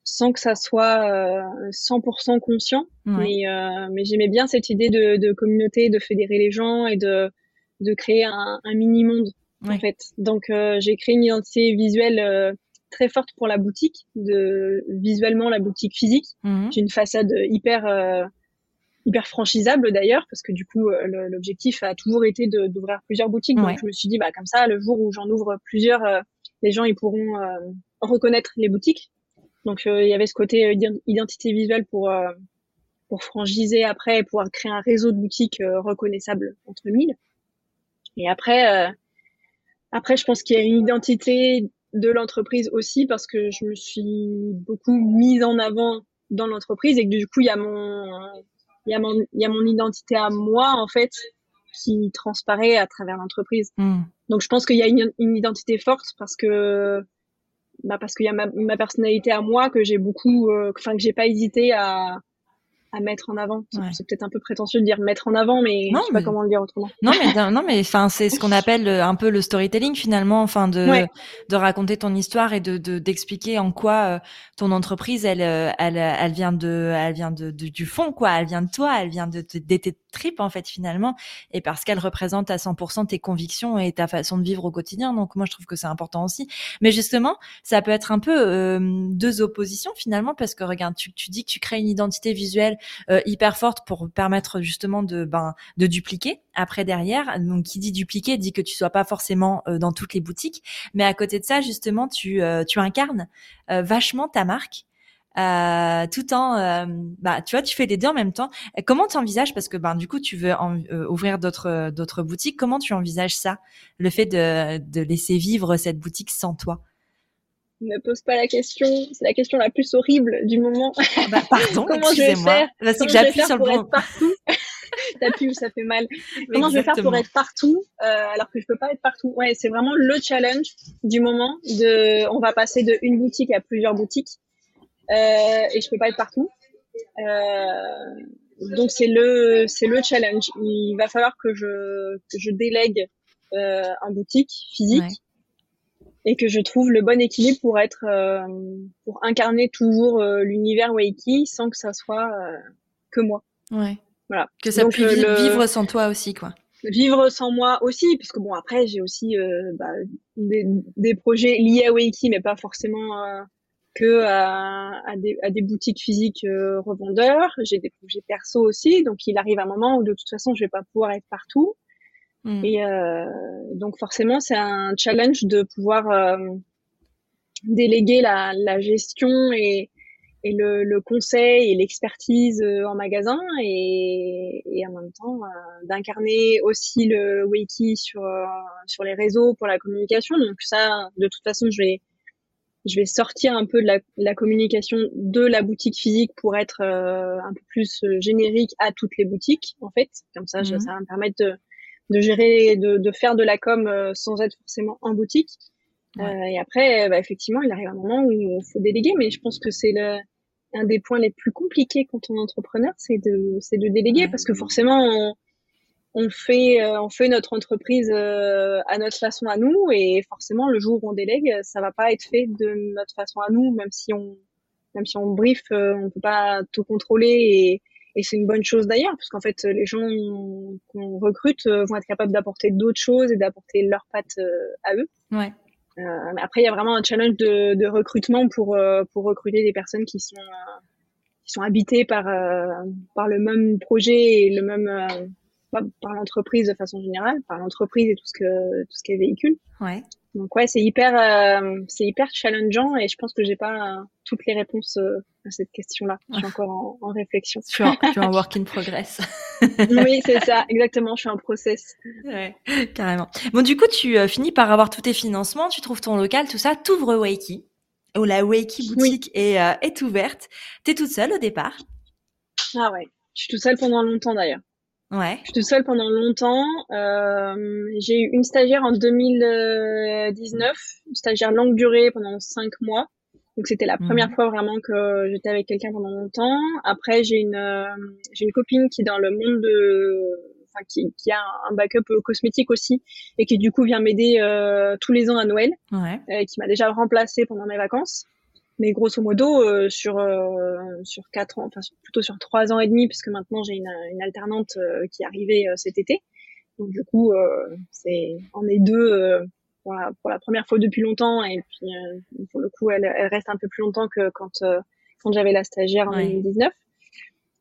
sans que ça soit 100% conscient. Mais, mais j'aimais bien cette idée de, de, communauté, de fédérer les gens et de, de créer un, un en fait. Donc, j'ai créé une identité visuelle très forte pour la boutique, de visuellement la boutique physique. Mhm. J'ai une façade hyper euh, hyper franchisable d'ailleurs parce que du coup euh, l'objectif a toujours été d'ouvrir plusieurs boutiques. Donc je me suis dit bah comme ça le jour où j'en ouvre plusieurs, euh, les gens ils pourront reconnaître les boutiques. Donc il y avait ce côté identité visuelle pour pour franchiser après et pouvoir créer un réseau de boutiques reconnaissables entre mille. Et après après je pense qu'il y a une identité de l'entreprise aussi parce que je me suis beaucoup mise en avant dans l'entreprise et que du coup il y a mon il y a mon il y a mon identité à moi en fait qui transparaît à travers l'entreprise. Hmm. Donc je pense qu'il y a une, une, identité forte parce que bah parce qu'il y a ma, ma, personnalité à moi que j'ai beaucoup euh, enfin que j'ai pas hésité à à mettre en avant. C'est peut-être un peu prétentieux de dire mettre en avant, mais non, je sais pas comment le dire autrement. Non, mais non, mais enfin, c'est ce qu'on appelle euh, un peu le storytelling finalement, enfin de de raconter ton histoire et de d'expliquer en quoi euh, ton entreprise, elle, euh, elle, elle vient de, elle vient de, du fond quoi, elle vient de toi, elle vient de, de, tes tripes en fait finalement, et parce qu'elle représente à 100% tes convictions et ta façon de vivre au quotidien. Donc moi, je trouve que c'est important aussi. Mais justement, ça peut être un peu deux oppositions finalement, parce que regarde, tu, tu dis que tu crées une identité visuelle euh, hyper forte pour permettre justement de ben de dupliquer après derrière. Donc qui dit dupliquer dit que tu sois pas forcément euh, dans toutes les boutiques, mais à côté de ça justement tu euh, tu incarnes vachement ta marque. Euh, tout en bah tu vois tu fais les deux en même temps comment tu envisages parce que ben du coup tu veux ouvrir d'autres d'autres boutiques comment tu envisages ça? Le fait de de laisser vivre cette boutique sans toi? Ne pose pas la question. C'est la question la plus horrible du moment. Ah bah, pardon, Comment je vais faire bah, que j'appuie sur le bon. Être partout T'appuies où ça fait mal. Comment je vais faire pour être partout euh, alors que je peux pas être partout? Ouais, c'est vraiment le challenge du moment. De, on va passer de une boutique à plusieurs boutiques euh, et je peux pas être partout. Euh, donc c'est le c'est le challenge. Il va falloir que je que je délègue euh, en boutique physique et que je trouve le bon équilibre pour être euh, pour incarner toujours euh, l'univers Waiki sans que ça soit euh, que moi. Ouais. Voilà. Que ça puisse vivre sans toi aussi quoi. Vivre sans moi aussi puisque bon après j'ai aussi bah, des, des, projets liés à Waiki mais pas forcément que à, à, des, à, des, boutiques physiques revendeurs. J'ai des projets perso aussi donc il arrive un moment où de toute façon je vais pas pouvoir être partout. Mm. Et euh, donc forcément, c'est un challenge de pouvoir euh, déléguer la, la, gestion et, et le, le, conseil et l'expertise euh, en magasin et, et, en même temps euh, d'incarner aussi le Wiki sur sur les réseaux pour la communication. Donc ça, de toute façon, je vais je vais sortir un peu de la, la communication de la boutique physique pour être un peu plus générique à toutes les boutiques en fait. Comme ça, mm. ça va me permettre de de gérer, de, de faire de la com euh, sans être forcément en boutique. Euh, et après, bah, effectivement, il arrive un moment où il faut déléguer, mais je pense que c'est le, un des points les plus compliqués quand on est entrepreneur, c'est de, c'est de déléguer parce que forcément, on, on fait, euh, on fait notre entreprise à notre façon à nous et forcément, le jour où on délègue, ça va pas être fait de notre façon à nous, même si on, même si on brief, on peut pas tout contrôler et, et c'est une bonne chose d'ailleurs, parce qu'en fait, les gens qu'on recrute euh, vont être capables d'apporter d'autres choses et d'apporter leurs pattes euh, à eux. Ouais. Euh, après, il y a vraiment un challenge de, de recrutement pour euh, pour recruter des personnes qui sont qui sont habitées par par le même projet et le même par l'entreprise de façon générale, par l'entreprise et tout ce que tout ce qu'elle véhicule. Ouais. Donc ouais, c'est hyper, euh, c'est hyper challengeant et je pense que j'ai pas euh, toutes les réponses euh, à cette question-là. Je suis encore en, en réflexion. Tu es en, tu es en work in progress. oui, c'est ça, exactement. Je suis en process. Ouais, carrément. Bon, du coup, tu finis par avoir tous tes financements, tu trouves ton local, tout ça, t'ouvres Wakey, où la Wakey boutique est, est ouverte. T'es toute seule au départ. Ah ouais, je suis toute seule pendant longtemps d'ailleurs. Ouais. Je suis toute seule pendant longtemps. Euh, j'ai eu une stagiaire en 2019, une stagiaire longue durée pendant cinq mois. Donc c'était la première mhm. fois vraiment que j'étais avec quelqu'un pendant longtemps. Après j'ai une euh, j'ai une copine qui est dans le monde de enfin qui, qui, a un backup cosmétique aussi et qui du coup vient m'aider tous les ans à Noël, ouais. qui m'a déjà remplacé pendant mes vacances. Mais grosso modo, euh, sur euh, sur quatre ans, enfin plutôt sur trois ans et demi, puisque maintenant j'ai une, une, alternante euh, qui est arrivée cet été. Donc du coup, c'est on est deux pour la, pour la première fois depuis longtemps, et puis pour le coup, elle, elle reste un peu plus longtemps que quand quand j'avais la stagiaire en 2019.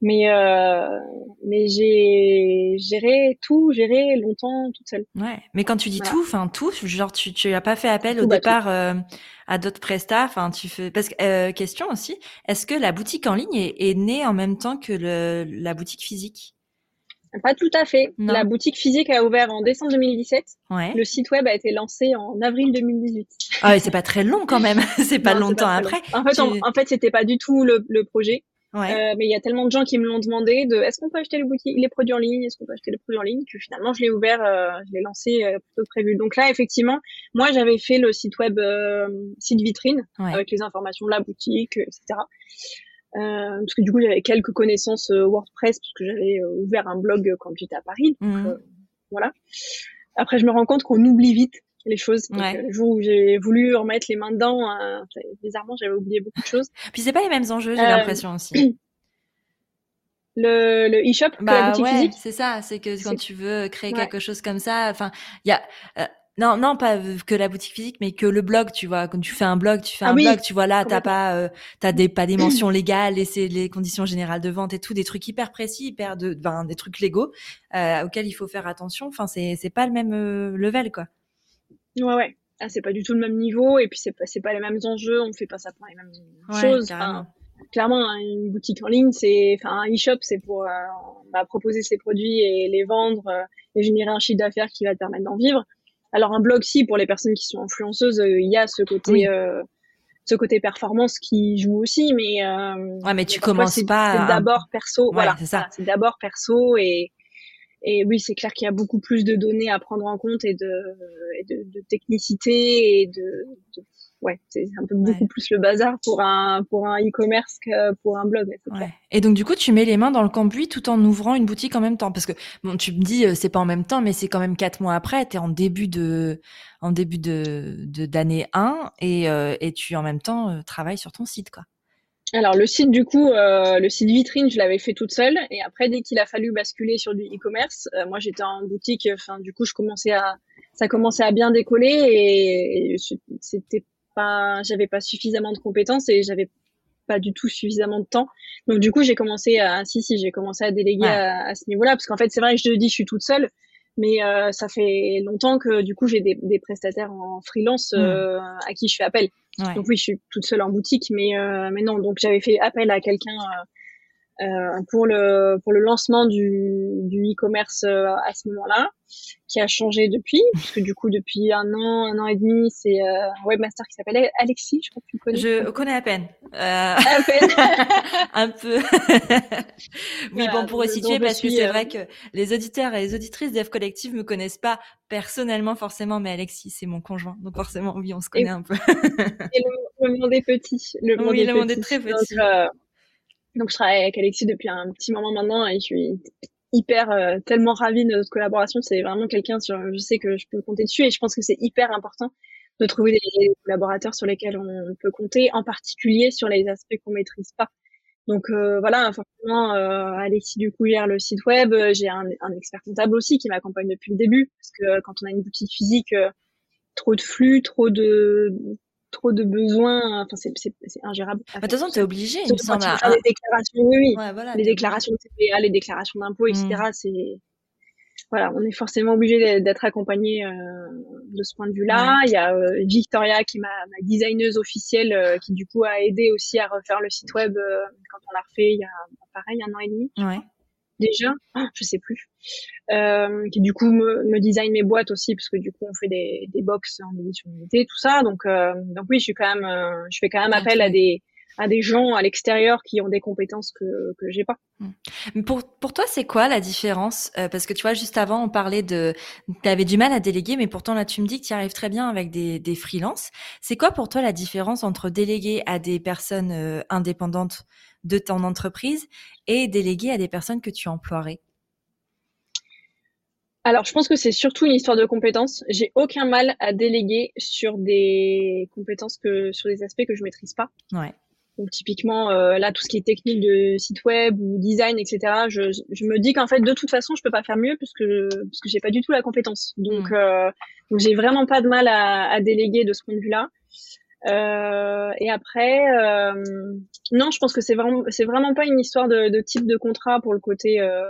Mais euh, mais j'ai géré tout, géré longtemps toute seule. Ouais. Mais quand tu dis tout, enfin tout, genre tu tu as pas fait appel au départ euh, à d'autres prestats, enfin tu fais parce que euh, question aussi, est-ce que la boutique en ligne est, est née en même temps que le, la boutique physique? Pas tout à fait. La boutique physique a ouvert en décembre 2017. Ouais. Le site web a été lancé en avril 2018. Ah ouais, c'est pas très long quand même. c'est pas longtemps après. En fait, en fait, c'était pas du tout le, le projet. Euh, mais il y a tellement de gens qui me l'ont demandé de est-ce qu'on peut acheter les boutiques, les produits en ligne, est-ce qu'on peut acheter les produits en ligne? Que finalement je l'ai ouvert, euh, je l'ai lancé euh, plutôt prévu. Donc là effectivement, moi j'avais fait le site web site vitrine avec les informations de la boutique, etc. parce que du coup j'avais quelques connaissances WordPress parce que j'avais ouvert un blog quand j'étais à Paris. Donc, mmh. voilà. Après je me rends compte qu'on oublie vite les choses. Euh, le jour où j'ai voulu remettre les mains dedans, euh, bizarrement, j'avais oublié beaucoup de choses. Puis c'est pas les mêmes enjeux, j'ai euh, l'impression aussi. Le, le e-shop bah, la boutique ouais, c'est ça. C'est que quand tu veux créer quelque chose comme ça, enfin, il y a. non, non, pas que la boutique physique, mais que le blog, tu vois. Quand tu fais un blog, tu fais ah un blog, tu vois là, t'as pas, t'as des pas des mentions légales, et c'est les conditions générales de vente et tout, des trucs hyper précis, hyper de, ben, des trucs légaux auxquels il faut faire attention. Enfin, c'est c'est pas le même level, quoi. Ouais, ouais. Ah, c'est pas du tout le même niveau et puis c'est pas, c'est pas les mêmes enjeux, on fait pas ça pour les mêmes choses. clairement, hein, une boutique en ligne, c'est, enfin, un e-shop, c'est pour euh, bah, proposer ses produits et les vendre euh, et générer un chiffre d'affaires qui va te permettre d'en vivre. Alors un blog, si, pour les personnes qui sont influenceuses, euh, il y a ce côté, ce côté performance qui joue aussi, mais. ouais, mais tu commences pas. C'est d'abord perso, voilà. C'est ça. c'est d'abord perso et et oui, c'est clair qu'il y a beaucoup plus de données à prendre en compte et de, et de, de, technicité et de, ouais, c'est un peu beaucoup plus le bazar pour un pour un e-commerce que pour un blog. Ouais. Et donc du coup, tu mets les mains dans le cambouis tout en ouvrant une boutique en même temps, parce que bon, tu me dis euh, c'est pas en même temps, mais c'est quand même quatre mois après. T'es en début de en début de d'année 1 et euh, et tu en même temps euh, travailles sur ton site quoi. Alors le site du coup, euh, le site vitrine, je l'avais fait toute seule et après dès qu'il a fallu basculer sur du e-commerce, euh, moi j'étais en boutique, enfin du coup je commençais à, ça commençait à bien décoller et, c'était pas, j'avais pas suffisamment de compétences et j'avais pas du tout suffisamment de temps. Donc du coup j'ai commencé à, si si j'ai commencé à déléguer à, ce niveau-là parce qu'en fait c'est vrai que je te dis je suis toute seule, mais euh, ça fait longtemps que du coup j'ai des, des, prestataires en freelance mmh. euh, à qui je fais appel. Donc oui, je suis toute seule en boutique, mais euh, mais non. Donc j'avais fait appel à quelqu'un euh, euh, pour le pour le lancement du du e-commerce à ce moment-là, qui a changé depuis, parce que du coup depuis un an, un an et demi, c'est un webmaster qui s'appelle Alexis, je crois que tu connais. Je connais à peine. À peine. un peu. oui, bon pour resituer, parce que c'est vrai que les auditeurs et les auditrices d'Ef Collective me connaissent pas personnellement forcément, mais Alexis c'est mon conjoint, donc forcément oui, on se connaît un peu. et le, monde est petit. Le monde oui, est le monde est très petit. Donc, je travaille avec Alexis depuis un petit moment maintenant et je suis hyper euh, tellement ravie de notre collaboration. C'est vraiment quelqu'un sur, je sais que je peux compter dessus et je pense que c'est hyper important de trouver des collaborateurs sur lesquels on peut compter, en particulier sur les aspects qu'on maîtrise pas. Donc euh, voilà, forcément, euh, Alexis du coup gère le site web. J'ai un, un, expert comptable aussi qui m'accompagne depuis le début parce que quand on a une boutique physique, euh, trop de flux, trop de trop de besoins, enfin c'est ingérable. Bah, de toute façon, t'es obligé, il me semble. À... Les déclarations, oui, oui. Ouais, voilà, les déclarations de CPA, les déclarations d'impôts, etc. Mmh. C'est voilà, on est forcément obligé d'être accompagné euh, de ce point de vue-là. Il y a euh, Victoria qui est ma, ma designeuse officielle euh, qui du coup a aidé aussi à refaire le site web euh, quand on l'a refait il y a pareil un an et demi. Ouais. Déjà, je sais plus. qui du coup me, me design mes boîtes aussi parce que du coup on fait des, des box en édition limitée, tout ça. Donc donc oui, je suis quand même, je fais quand même appel à des à des gens à l'extérieur qui ont des compétences que que j'ai pas. Mmh. Pour pour toi, c'est quoi la différence? Euh, Parce que tu vois, juste avant, on parlait de, tu avais du mal à déléguer, mais pourtant là, tu me dis que tu arrives très bien avec des des freelances. C'est quoi pour toi la différence entre déléguer à des personnes euh, indépendantes? De ton entreprise et déléguer à des personnes que tu emploierais Alors, je pense que c'est surtout une histoire de compétences. J'ai aucun mal à déléguer sur des compétences que, sur des aspects que je maîtrise pas. Ouais. Donc typiquement euh, là tout ce qui est technique de site web ou design etc. Je, je me dis qu'en fait de toute façon je peux pas faire mieux parce que parce que j'ai pas du tout la compétence. Donc, Mm. euh, donc j'ai vraiment pas de mal à, à déléguer de ce point de vue-là. Euh, et après euh, non je pense que c'est vraiment c'est vraiment pas une histoire de, de type de contrat pour le côté euh,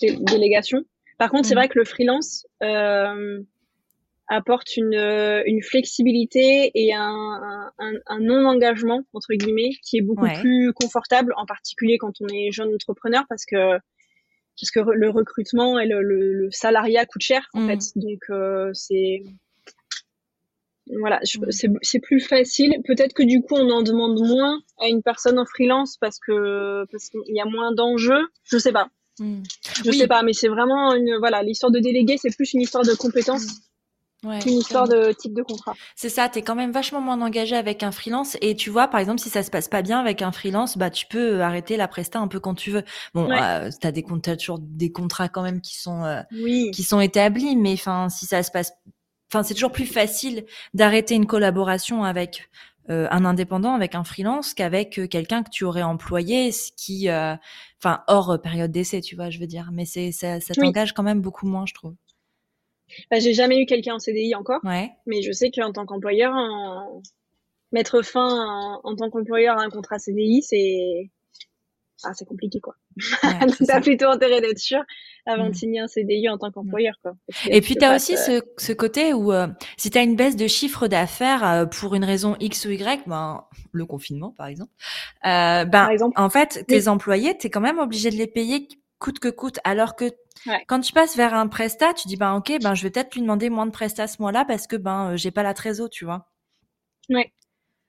dé- délégation. Par contre c'est Mm. vrai que le freelance euh, apporte une, euh, une flexibilité et un, un, un- non-engagement, entre guillemets, qui est beaucoup Ouais. plus confortable, en particulier quand on est jeune entrepreneur, parce que, parce que le recrutement et le, le, le salariat coûte cher, en Mm. fait. Donc, euh, c'est... Voilà, c'est plus facile. Peut-être que du coup, on en demande moins à une personne en freelance parce que parce qu'il y a moins d'enjeux. Je sais pas. Mm. Je Oui. sais pas, mais c'est vraiment une voilà l'histoire de déléguer, c'est plus une histoire de compétences Ouais, qu'une histoire de type de contrat. C'est ça, t'es quand même vachement moins engagé avec un freelance. Et tu vois, par exemple, si ça se passe pas bien avec un freelance, bah tu peux arrêter la presta un peu quand tu veux. Bon, Ouais. euh, t'as des comptes, t'as toujours des contrats quand même qui sont euh, Oui. qui sont établis, mais enfin, si ça se passe, enfin, c'est toujours plus facile d'arrêter une collaboration avec euh, un indépendant, avec un freelance, qu'avec euh, quelqu'un que tu aurais employé, ce qui, euh, enfin, hors période d'essai, tu vois, je veux dire. Mais c'est ça, ça Oui. t'engage quand même beaucoup moins, je trouve. Bah, j'ai jamais eu quelqu'un en CDI encore, Ouais. mais je sais qu'en tant qu'employeur, mettre fin en tant qu'employeur à un contrat CDI, c'est ah, c'est compliqué quoi. ouais, Donc t'as plutôt intérêt d'être sûr avant Mm. de signer un CDI en tant qu'employeur quoi. Que Et puis peux tu as pas aussi ce, ce côté où euh, si tu as une baisse de chiffre d'affaires euh, pour une raison X ou Y, ben, le confinement par exemple, euh, ben, Par exemple. en fait, tes Oui. employés, tu es quand même obligé de les payer coûte que coûte. Alors que Ouais. quand tu passes vers un prestat, tu dis, ben ok, ben, je vais peut-être lui demander moins de prestat ce mois-là parce que ben euh, j'ai pas la trésor, tu vois. Ouais.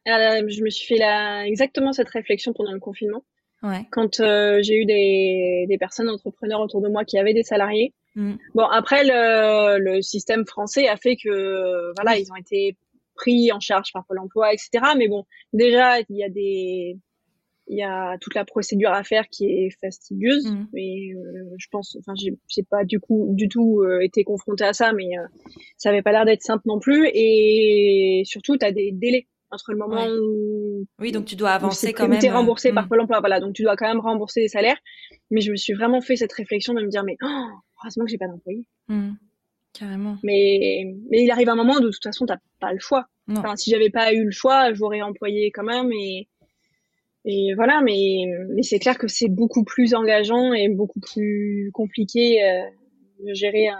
Je me suis fait la... exactement cette réflexion pendant le confinement. Ouais. Quand euh, j'ai eu des, des personnes entrepreneurs autour de moi qui avaient des salariés. Mm. Bon, après, le, le système français a fait que, voilà, ils ont été pris en charge par Pôle emploi, etc. Mais bon, déjà, il y a des, il y a toute la procédure à faire qui est fastidieuse. Mm. Mais euh, je pense, enfin, j'ai j'ai pas du coup du tout euh, été confrontée à ça, mais euh, ça avait pas l'air d'être simple non plus. Et surtout, tu as des délais entre le moment Ouais. où Oui, donc tu dois avancer quand même. remboursé euh, par mm. Pôle emploi. Voilà, donc tu dois quand même rembourser les salaires. Mais je me suis vraiment fait cette réflexion de me dire, mais oh, heureusement que j'ai pas d'employé. Mm. Carrément. Mais, mais il arrive un moment où de toute façon, t'as pas le choix. Non. Enfin, si j'avais pas eu le choix, j'aurais employé quand même. Et, et voilà, mais, mais c'est clair que c'est beaucoup plus engageant et beaucoup plus compliqué euh, de gérer un,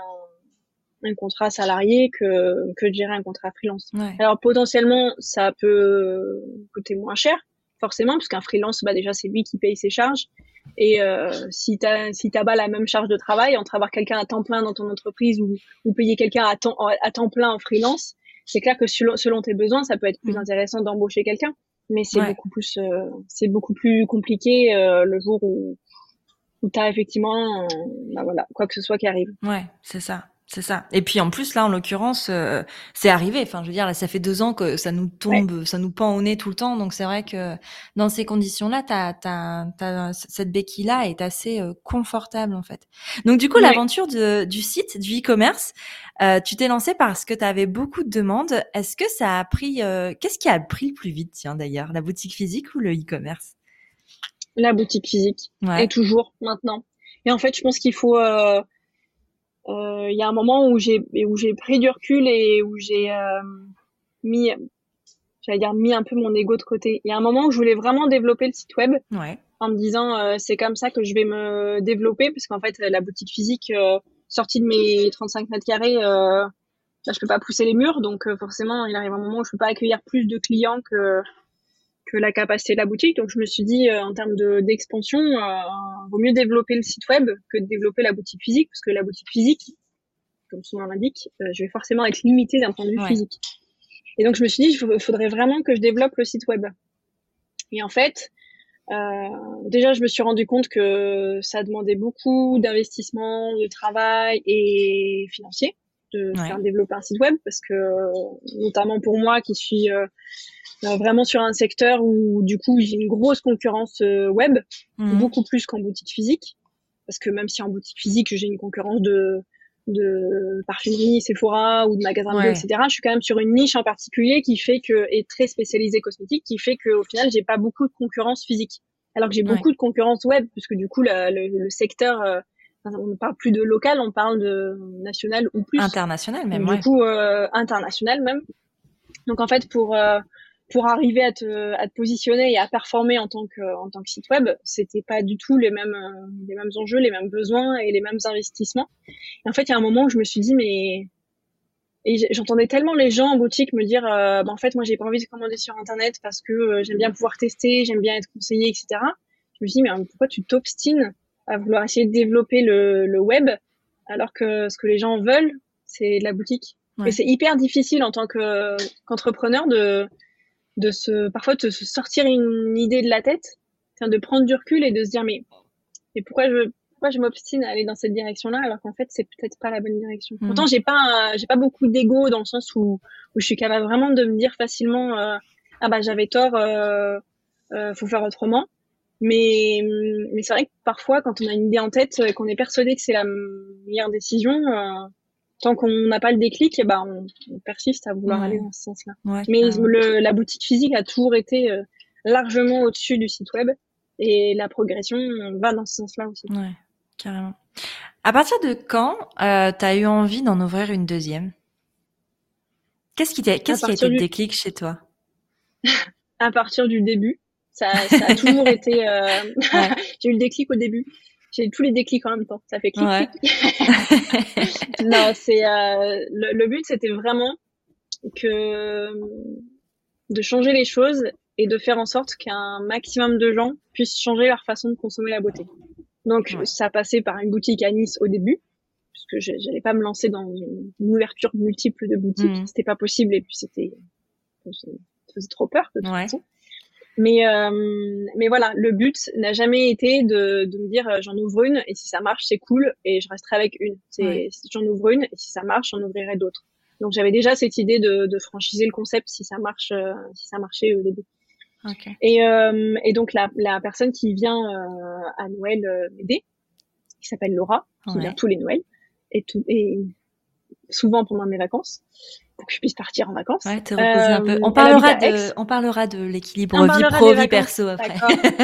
un contrat salarié que, que de gérer un contrat freelance. Ouais. Alors potentiellement, ça peut coûter moins cher, forcément, parce qu'un freelance, bah déjà c'est lui qui paye ses charges. Et euh, si t'as si t'as pas la même charge de travail, entre avoir quelqu'un à temps plein dans ton entreprise ou, ou payer quelqu'un à temps à temps plein en freelance, c'est clair que selon, selon tes besoins, ça peut être plus Mhm. intéressant d'embaucher quelqu'un. Mais c'est Ouais. beaucoup plus euh, c'est beaucoup plus compliqué euh, le jour où où t'as effectivement euh, bah voilà quoi que ce soit qui arrive. Ouais, c'est ça. C'est ça. Et puis en plus là, en l'occurrence, euh, c'est arrivé. Enfin, je veux dire, là, ça fait deux ans que ça nous tombe, ça nous pend au nez tout le temps. Donc c'est vrai que dans ces conditions-là, t'as, t'as, t'as, cette béquille-là est assez euh, confortable en fait. Donc du coup, Ouais. l'aventure du site, du e-commerce, euh, tu t'es lancé parce que tu avais beaucoup de demandes. Est-ce que ça a pris euh, Qu'est-ce qui a pris le plus vite, tiens d'ailleurs, la boutique physique ou le e-commerce? La boutique physique. Ouais. et toujours maintenant. Et en fait, je pense qu'il faut. Euh, Il y a un moment où j'ai où j'ai pris du recul et où j'ai euh, mis, j'allais dire mis un peu mon ego de côté. Il y a un moment où je voulais vraiment développer le site web Ouais. en me disant euh, c'est comme ça que je vais me développer parce qu'en fait la boutique physique euh, sortie de mes 35 mètres carrés, euh, là je peux pas pousser les murs donc euh, forcément il arrive un moment où je peux pas accueillir plus de clients que que la capacité de la boutique. Donc je me suis dit euh, en termes de d'expansion, euh, vaut mieux développer le site web que de développer la boutique physique parce que la boutique physique, comme son nom l'indique, euh, je vais forcément être limitée d'un point de vue Ouais. physique. Et donc je me suis dit il faudrait vraiment que je développe le site web. Et en fait, euh, déjà je me suis rendu compte que ça demandait beaucoup d'investissement, de travail et financier de Ouais. faire développer un site web parce que notamment pour moi qui suis euh, euh, vraiment sur un secteur où du coup j'ai une grosse concurrence euh, web, Mhm. beaucoup plus qu'en boutique physique. Parce que même si en boutique physique j'ai une concurrence de de parfumerie Sephora ou de magasin de etc. Je suis quand même sur une niche en particulier qui fait que est très spécialisée cosmétique, qui fait que au final j'ai pas beaucoup de concurrence physique, alors que j'ai beaucoup de concurrence web puisque du coup le, secteur euh, on ne parle plus de local, on parle de national ou plus international même. Du coup euh, international même. Donc en fait pour euh, pour arriver à te, à te positionner et à performer en tant que en tant que site web, c'était pas du tout les mêmes euh, les mêmes enjeux, les mêmes besoins et les mêmes investissements. Et en fait, il y a un moment où je me suis dit mais et j'entendais tellement les gens en boutique me dire euh, bah, en fait moi j'ai pas envie de commander sur internet parce que euh, j'aime bien pouvoir tester, j'aime bien être conseillé, etc. Je me suis dit mais pourquoi tu t'obstines à vouloir essayer de développer le, le web alors que ce que les gens veulent c'est la boutique? Et c'est hyper difficile en tant que qu'entrepreneur de de se parfois de se sortir une idée de la tête, de prendre du recul et de se dire mais, mais pourquoi je pourquoi je m'obstine à aller dans cette direction-là alors qu'en fait c'est peut-être pas la bonne direction. Hmm. Pourtant j'ai pas j'ai pas beaucoup d'ego dans le sens où où je suis capable vraiment de me dire facilement euh, ah bah j'avais tort, euh, euh, faut faire autrement. Mais mais c'est vrai que parfois quand on a une idée en tête et qu'on est persuadé que c'est la meilleure décision, euh, tant qu'on n'a pas le déclic, eh ben on, persiste à vouloir aller dans ce sens-là. Mais le, la boutique physique a toujours été euh, largement au-dessus du site web et la progression va dans ce sens-là aussi. Ouais, carrément. À partir de quand euh, tu as eu envie d'en ouvrir une deuxième? Qu'est-ce qui, qui a été le déclic chez toi? À partir du début. Ça, ça a toujours été. Euh... J'ai eu le déclic au début j'ai tous les déclics en même temps. Ça fait clic. non, c'est euh, le, but, c'était vraiment que de changer les choses et de faire en sorte qu'un maximum de gens puissent changer leur façon de consommer la beauté. Donc, ça passait par une boutique à Nice au début, puisque j'allais pas me lancer dans une, ouverture multiple de boutiques. Mm. C'était pas possible et puis c'était, ça faisait trop peur de toute façon. Mais, euh, mais voilà, le but n'a jamais été de, de me dire euh, j'en ouvre une et si ça marche, c'est cool et je resterai avec une. C'est j'en ouvre une et si ça marche, j'en ouvrirai d'autres. Donc j'avais déjà cette idée de, de franchiser le concept si ça marche, euh, si ça marchait au début. Okay. Et, euh, et donc la, la personne qui vient à Noël m'aider, qui s'appelle Laura, qui vient tous les Noëls et, tout, et souvent pendant mes vacances pour que je puisse partir en vacances. Ouais, te reposer un peu. Euh, on parlera de, on parlera de l'équilibre vie pro, vie perso après.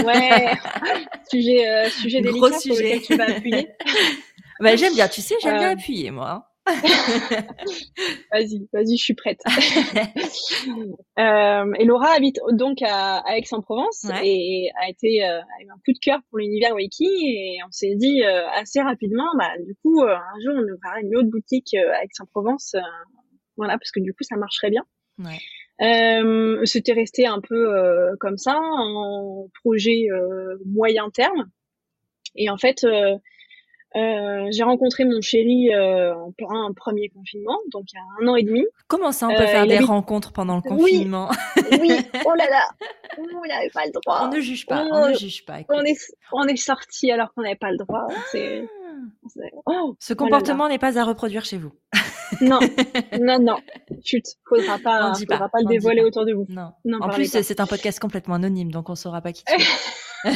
Ouais. sujet, euh, sujet délicat sujet. tu vas appuyer. bah, j'aime bien, tu sais, j'aime bien euh, appuyer, moi. vas-y, vas-y, je suis prête. euh, et Laura habite donc à, à Aix-en-Provence et a été euh, a eu un coup de cœur pour l'univers Wiki et on s'est dit euh, assez rapidement, bah du coup un jour on ouvrira une autre boutique à Aix-en-Provence voilà, parce que du coup, ça marcherait bien. Ouais. Euh, C'était resté un peu euh, comme ça, en projet euh, moyen terme. Et en fait, euh, euh, j'ai rencontré mon chéri en plein premier confinement, donc il y a un an et demi. Comment ça, on peut faire des rencontres pendant le confinement Oui, oui. oh là là, on n'avait pas le droit. On ne juge pas, on, ne juge pas. On est, on est sorti alors qu'on n'avait pas le droit. C'est Oh, Ce comportement n'est pas à reproduire chez vous. non, non, non. Chut, faudra pas, faudra pas, le dévoiler autour de vous. Non. en plus, c'est un podcast complètement anonyme, donc on saura pas qui tu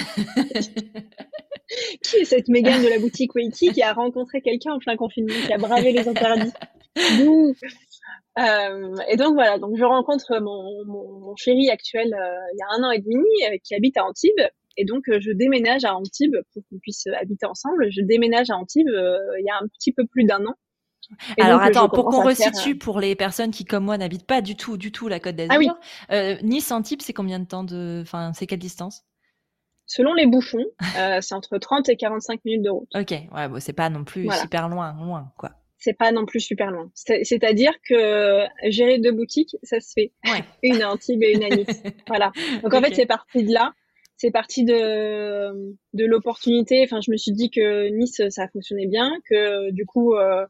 qui est cette Mégane de la boutique Waiti qui a rencontré quelqu'un en plein confinement, qui a bravé les interdits euh, et donc voilà, donc je rencontre mon, mon, chéri actuel euh, il y a un an et demi, euh, qui habite à Antibes, et donc, je déménage à Antibes pour qu'on puisse habiter ensemble. Je déménage à Antibes il y a un petit peu plus d'un an. Alors attends, pour qu'on resitue pour les personnes qui comme moi n'habitent pas du tout, du tout la Côte d'Azur, ah Nice Antibes, c'est combien de temps de, enfin, c'est quelle distance? Selon les bouchons, c'est entre 30 et 45 minutes de route. Ok, ouais, bon, c'est pas non plus super loin, loin, quoi. C'est pas non plus super loin. C'est-à-dire que gérer deux boutiques, ça se fait. Ouais. une à Antibes et une à Nice. voilà. Donc en fait, c'est parti de là c'est parti de de l'opportunité. Enfin, je me suis dit que Nice ça fonctionnait bien, que du coup euh,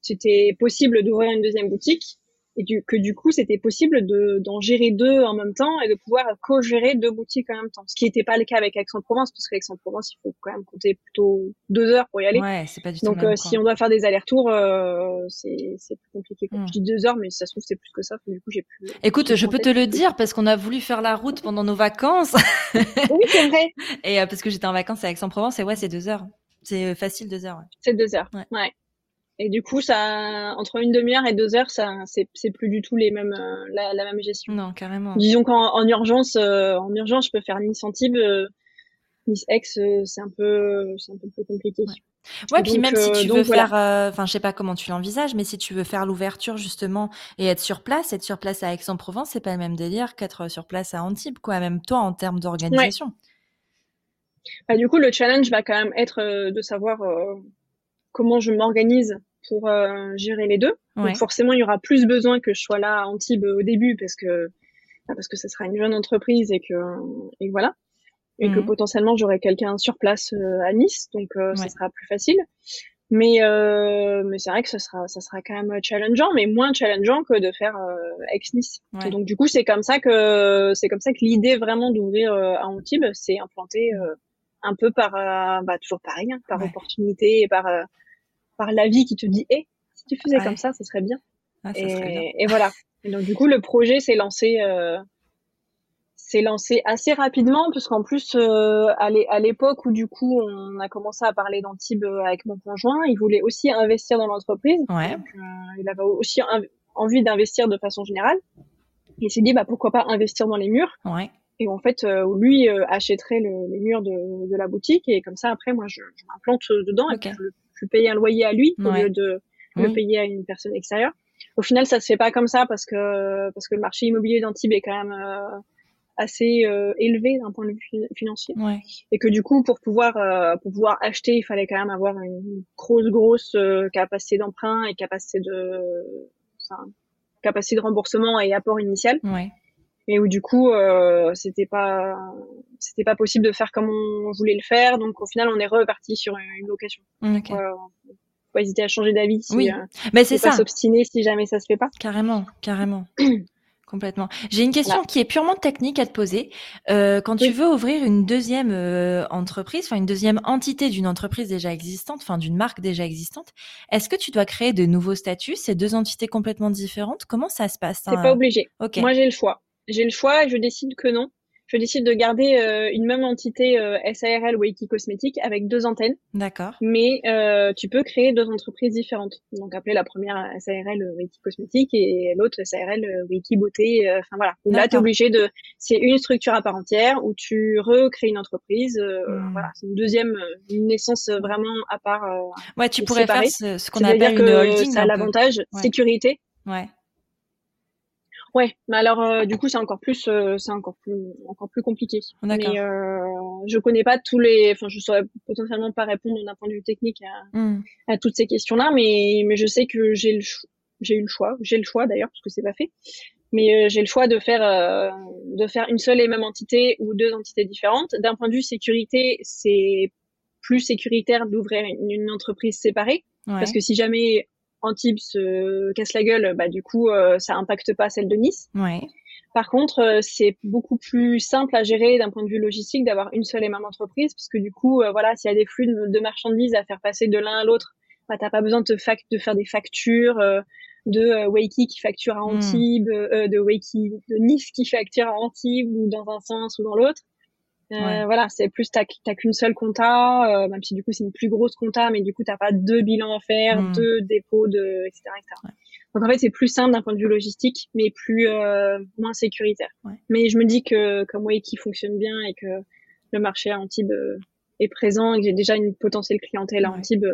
c'était possible d'ouvrir une deuxième boutique et du, que du coup c'était possible de d'en gérer deux en même temps et de pouvoir co-gérer deux boutiques en même temps. Ce qui n'était pas le cas avec Aix-en-Provence parce qu'Aix-en-Provence il faut quand même compter plutôt deux heures pour y aller. Ouais, c'est pas du tout Donc euh, si on doit faire des allers-retours, euh, c'est c'est plus compliqué. Hmm. Je dis deux heures, mais ça se trouve c'est plus que ça. Du coup j'ai plus. Écoute, je peux te le dire parce qu'on a voulu faire la route pendant nos vacances. oui c'est vrai. et euh, parce que j'étais en vacances à Aix-en-Provence et ouais c'est deux heures. C'est facile deux heures. Ouais. C'est deux heures. ouais. Et du coup, ça, entre une demi-heure et deux heures, ça, c'est, c'est plus du tout les mêmes, euh, la, la, même gestion. Non, carrément. Disons qu'en en urgence, euh, en urgence, je peux faire Nice Antibes, euh, Nice X, c'est un peu, c'est un peu plus compliqué. Ouais. Ouais, puis même si tu veux faire, enfin, je sais pas comment tu l'envisages, mais si tu veux faire l'ouverture justement et être sur place, être sur place à Aix-en-Provence, c'est pas le même délire qu'être sur place à Antibes, quoi. Même toi, en termes d'organisation. Ouais. Bah, du coup, le challenge va quand même être de savoir comment je m'organise pour euh, gérer les deux. Donc forcément, il y aura plus besoin que je sois là à Antibes au début parce que bah, parce que ce sera une jeune entreprise et que et voilà et que mhm. potentiellement j'aurai quelqu'un sur place euh, à Nice, donc euh, ça sera plus facile. Mais euh, mais c'est vrai que ça sera ça sera quand même challengeant, mais moins challengeant que de faire ex Nice. Donc du coup c'est comme ça que c'est comme ça que l'idée vraiment d'ouvrir à Antibes, c'est implanté un peu par bah toujours pareil, hein, par opportunité et par par la vie qui te dit, hé, si tu faisais comme ça, ça serait bien. Ah, ça et, serait bien. et, voilà. Et donc du coup, le projet s'est lancé, euh, s'est lancé assez rapidement, parce qu'en plus, euh, à l'époque où du coup on a commencé à parler d'Antibes avec mon conjoint, il voulait aussi investir dans l'entreprise. Ouais. euh, il avait aussi envie d'investir de façon générale. Il s'est dit, bah pourquoi pas investir dans les murs. Ouais. Et en fait, euh, lui euh, achèterait le, les murs de, de, la boutique et comme ça, après, moi, je, je m'implante dedans et puis je, je paye un loyer à lui au lieu de le payer à une personne extérieure. Au final, ça se fait pas comme ça parce que parce que le marché immobilier d'Antibes est quand même euh, assez euh, élevé d'un point de vue financier ouais. et que du coup pour pouvoir euh, pour pouvoir acheter il fallait quand même avoir une grosse grosse euh, capacité d'emprunt et capacité de enfin, capacité de remboursement et apport initial ouais. Et où du coup euh, c'était pas c'était pas possible de faire comme on voulait le faire. Donc au final on est reparti sur une location. Okay. euh, faut pas hésiter à changer d'avis si, oui. euh, mais c'est ça. s'obstiner si jamais ça se fait pas. Carrément carrément. Complètement. J'ai une question Voilà. qui est purement technique à te poser. Euh, quand tu veux ouvrir une deuxième euh, entreprise, enfin une deuxième entité d'une entreprise déjà existante, enfin d'une marque déjà existante, est-ce que tu dois créer de nouveaux statuts, ces deux entités complètement différentes. Comment ça se passe? C'est pas obligé. Ok. moi j'ai le choix j'ai le choix et je décide que non je décide de garder euh, une même entité euh, SARL Waiki Cosmétique avec deux antennes D'accord. mais euh, tu peux créer deux entreprises différentes. Donc appeler la première SARL Wiki Cosmétique et l'autre SARL euh, Wiki Beauté. euh, Enfin voilà. Là, tu es obligé de. C'est une structure à part entière où tu recrées une entreprise. euh, Hmm. Voilà, c'est une deuxième, une naissance vraiment à part. Ouais, tu pourrais séparé. faire ce, ce qu'on appelle une holding. ça a l'avantage Ouais. sécurité. Ouais. Ouais, mais alors euh, du coup c'est encore plus, euh, c'est encore plus, encore plus compliqué. D'accord. Mais euh, je connais pas tous les, enfin je saurais potentiellement pas répondre d'un point de vue technique à, Hmm. à toutes ces questions-là, mais, mais je sais que j'ai le, j'ai eu le choix, j'ai le choix d'ailleurs parce que c'est pas fait, mais euh, j'ai le choix de faire, de faire une seule et même entité ou deux entités différentes. D'un point de vue sécurité, c'est plus sécuritaire d'ouvrir une, une entreprise séparée Ouais. parce que si jamais Antibes se casse la gueule, bah du coup euh, ça impacte pas celle de Nice. Ouais. Par contre, euh, c'est beaucoup plus simple à gérer d'un point de vue logistique d'avoir une seule et même entreprise, parce que du coup, euh, voilà, s'il y a des flux de, de marchandises à faire passer de l'un à l'autre, bah, t'as pas besoin de, fac- de faire des factures euh, de euh, Wakey qui facture à Hmm. Antibes, euh, de Wakey de Nice qui facture à Antibes, ou dans un sens ou dans l'autre. Euh, Ouais. Voilà, c'est plus t'as t'as qu'une seule compta, euh, même si du coup c'est une plus grosse compta, mais du coup t'as pas deux bilans à faire, Hmm. deux dépôts de, etc., etc. Ouais. Donc en fait c'est plus simple d'un point de vue logistique, mais plus euh, moins sécuritaire. Ouais. Mais je me dis que comme Wakey fonctionne bien et que le marché à Antibes euh, est présent et que j'ai déjà une potentielle clientèle à. Antibes,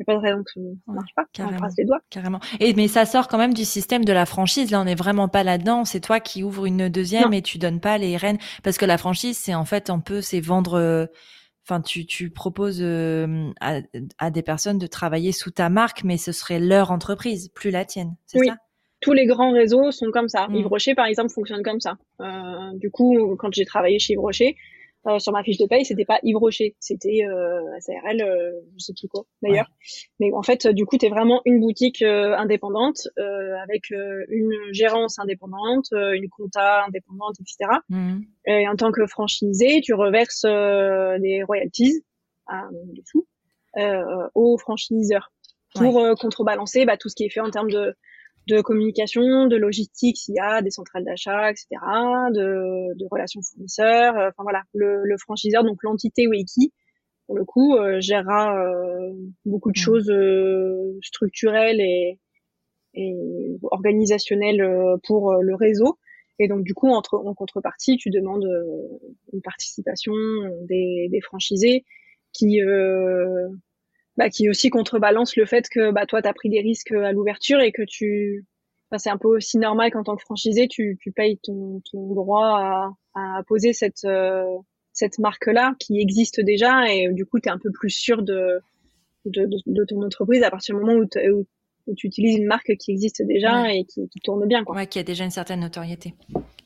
n'y a pas de raison que ça ne marche pas. On carrément. croise les doigts. Carrément. Et mais ça sort quand même du système de la franchise. Là, on n'est vraiment pas là-dedans. C'est toi qui ouvres une deuxième Non. et tu donnes pas les rênes parce que la franchise, c'est en fait un peu, c'est vendre. euh, Enfin, tu, tu proposes euh, à, à des personnes de travailler sous ta marque, mais ce serait leur entreprise, plus la tienne. C'est Oui. ça? Tous les grands réseaux sont comme ça. Mm. Yves Rocher, par exemple, fonctionne comme ça. Euh, du coup, quand j'ai travaillé chez Yves Rocher, euh, sur ma fiche de paye, c'était pas Yves Rocher, c'était euh, SARL, euh, je sais plus quoi d'ailleurs. Mais en fait, du coup, tu es vraiment une boutique euh, indépendante euh, avec euh, une gérance indépendante, euh, une compta indépendante, etc. Mhm. Et en tant que franchisé, tu reverses euh, des royalties, euh, des sous, euh, aux franchiseurs pour contrebalancer bah, tout ce qui est fait en termes de, de communication, de logistique, s'il y a des centrales d'achat, etc., de, de relations fournisseurs. euh, Enfin voilà, le, le franchiseur, donc l'entité Wiki, pour le coup, gérera beaucoup de mmh. choses structurelles et, et organisationnelles pour le réseau. Et donc du coup, entre, en contrepartie, tu demandes une participation des, des franchisés qui euh, bah, qui aussi contrebalance le fait que bah toi tu as pris des risques à l'ouverture et que tu enfin, c'est un peu aussi normal qu'en tant que franchisé tu, tu payes ton, ton droit à, à poser cette euh, cette marque là qui existe déjà et du coup tu es un peu plus sûr de de, de, ton entreprise à partir du moment où, où, tu utilises une marque qui existe déjà et qui, qui, tourne bien quoi. Ouais, qui a déjà une certaine notoriété.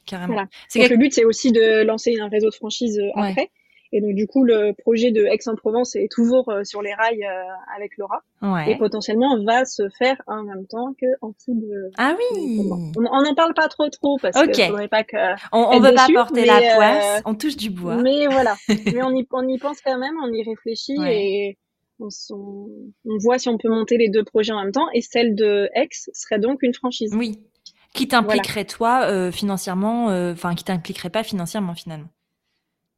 Carrément. Voilà. Donc, le but c'est aussi de lancer un réseau de franchise euh, après. Et donc du coup, le projet de Aix-en-Provence est toujours euh, sur les rails euh, avec Laura. Ouais. Et potentiellement va se faire en même temps que Antibes. Ah oui. On n'en parle pas trop trop parce okay. que faudrait pas que. On, ne veut pas porter la euh, poisse. on touche du bois. Mais voilà. mais on y, on y pense quand même, on y réfléchit et on, on, voit si on peut monter les deux projets en même temps. Et celle de Aix serait donc une franchise. Oui. Qui t'impliquerait toi financièrement, enfin qui t'impliquerait pas financièrement finalement?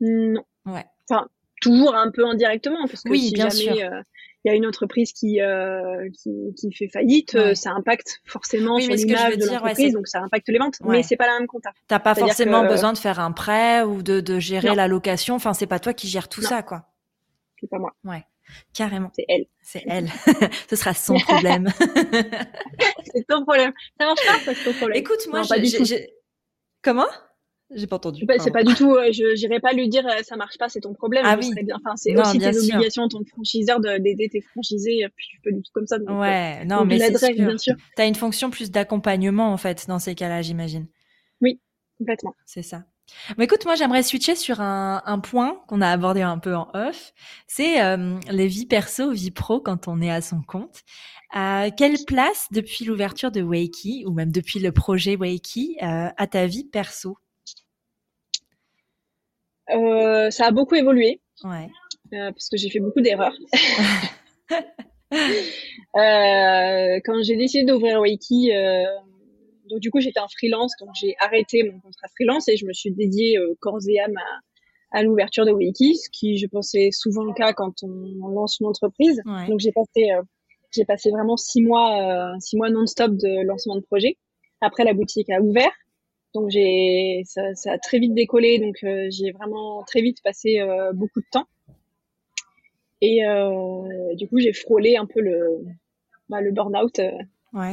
Non. Ouais. Enfin, toujours un peu indirectement, parce que oui, si jamais euh, il y a une entreprise qui, euh, qui, qui, fait faillite, euh, ça impacte forcément sur l'image de l'entreprise, donc ça impacte les ventes, mais c'est pas la même compta. T'as pas forcément besoin de faire un prêt ou de, de gérer la location, enfin c'est pas toi qui gères tout ça, quoi. C'est pas moi. Ouais. Carrément. C'est elle. C'est elle. Ce sera son problème. c'est ton problème. Ça marche pas, c'est ton problème. Écoute, moi, j'ai... Comment? J'ai pas entendu. c'est pas du tout. je n'irai pas lui dire euh, ça marche pas, c'est ton problème. Ah oui. Bien. Enfin, c'est aussi tes obligations en tant que franchiseur d'aider tes franchisés. Puis tu peux du tout comme ça. Donc, ouais, euh, non, mais c'est bien sûr. T'as une fonction plus d'accompagnement en fait dans ces cas-là, j'imagine. Oui, complètement. C'est ça. Bon, écoute, moi j'aimerais switcher sur un, un point qu'on a abordé un peu en off. C'est euh, les vies perso, vie pro quand on est à son compte. Euh, quelle place depuis l'ouverture de Wakey ou même depuis le projet Wakey euh, à ta vie perso? Euh, ça a beaucoup évolué. Ouais. Euh, parce que j'ai fait beaucoup d'erreurs. euh, quand j'ai décidé d'ouvrir Wiki, euh, donc du coup j'étais en freelance, donc j'ai arrêté mon contrat freelance et je me suis dédiée euh, corps et âme à, à l'ouverture de Wiki, ce qui je pensais souvent le cas quand on lance une entreprise. Donc j'ai passé euh, j'ai passé vraiment six mois six mois non-stop de lancement de projet. Après la boutique a ouvert. Donc j'ai ça, ça, a très vite décollé, donc euh, j'ai vraiment très vite passé euh, beaucoup de temps. Et euh, du coup j'ai frôlé un peu le bah, le burn-out euh,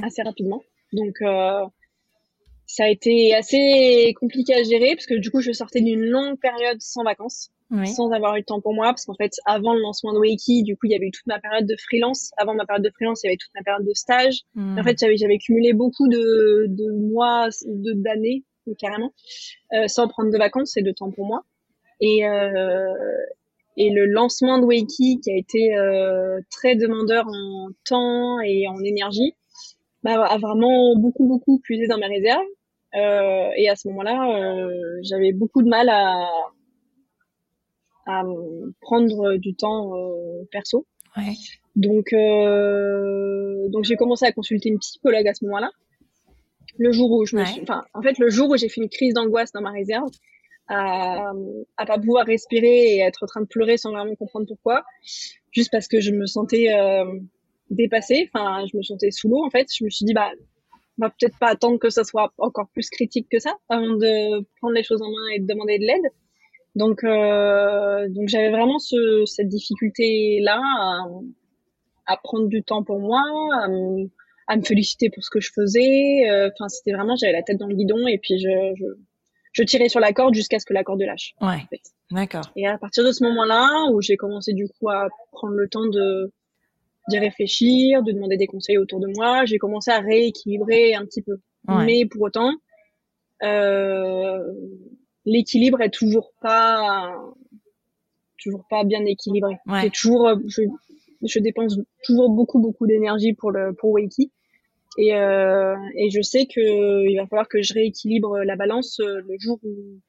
assez rapidement. Donc ça a été assez compliqué à gérer parce que du coup je sortais d'une longue période sans vacances. sans avoir eu de temps pour moi parce qu'en fait avant le lancement de Wakey du coup il y avait eu toute ma période de freelance avant ma période de freelance il y avait toute ma période de stage hmm. en fait j'avais j'avais cumulé beaucoup de, de mois de d'années carrément, euh, sans prendre de vacances et de temps pour moi. Et, euh, et le lancement de Wakey, qui a été euh, très demandeur en temps et en énergie, bah, a vraiment beaucoup, beaucoup puisé dans mes réserves. Et à ce moment-là, j'avais beaucoup de mal à, à prendre du temps perso. Ouais. Donc, donc j'ai commencé à consulter une psychologue à ce moment-là le jour où je me suis, enfin, en fait, le jour où j'ai fait une crise d'angoisse dans ma réserve, à, à pas pouvoir respirer et être en train de pleurer sans vraiment comprendre pourquoi, juste parce que je me sentais euh, dépassée, enfin, je me sentais sous l'eau, en fait. Je me suis dit, bah, on va peut-être pas attendre que ça soit encore plus critique que ça avant de prendre les choses en main et de demander de l'aide. Donc, euh, donc j'avais vraiment ce, cette difficulté-là à, à, prendre du temps pour moi, à à me féliciter pour ce que je faisais. Euh, enfin, c'était vraiment, j'avais la tête dans le guidon et puis je, je, je tirais sur la corde jusqu'à ce que la corde lâche. Ouais. En fait. D'accord. Et à partir de ce moment-là, où j'ai commencé du coup à prendre le temps de d'y réfléchir, de demander des conseils autour de moi, j'ai commencé à rééquilibrer un petit peu. Mais pour autant, euh, l'équilibre est toujours pas toujours pas bien équilibré. Ouais. C'est toujours, je, je dépense toujours beaucoup beaucoup d'énergie pour le pour Wakey et, euh, et je sais que il va falloir que je rééquilibre la balance euh, le jour où,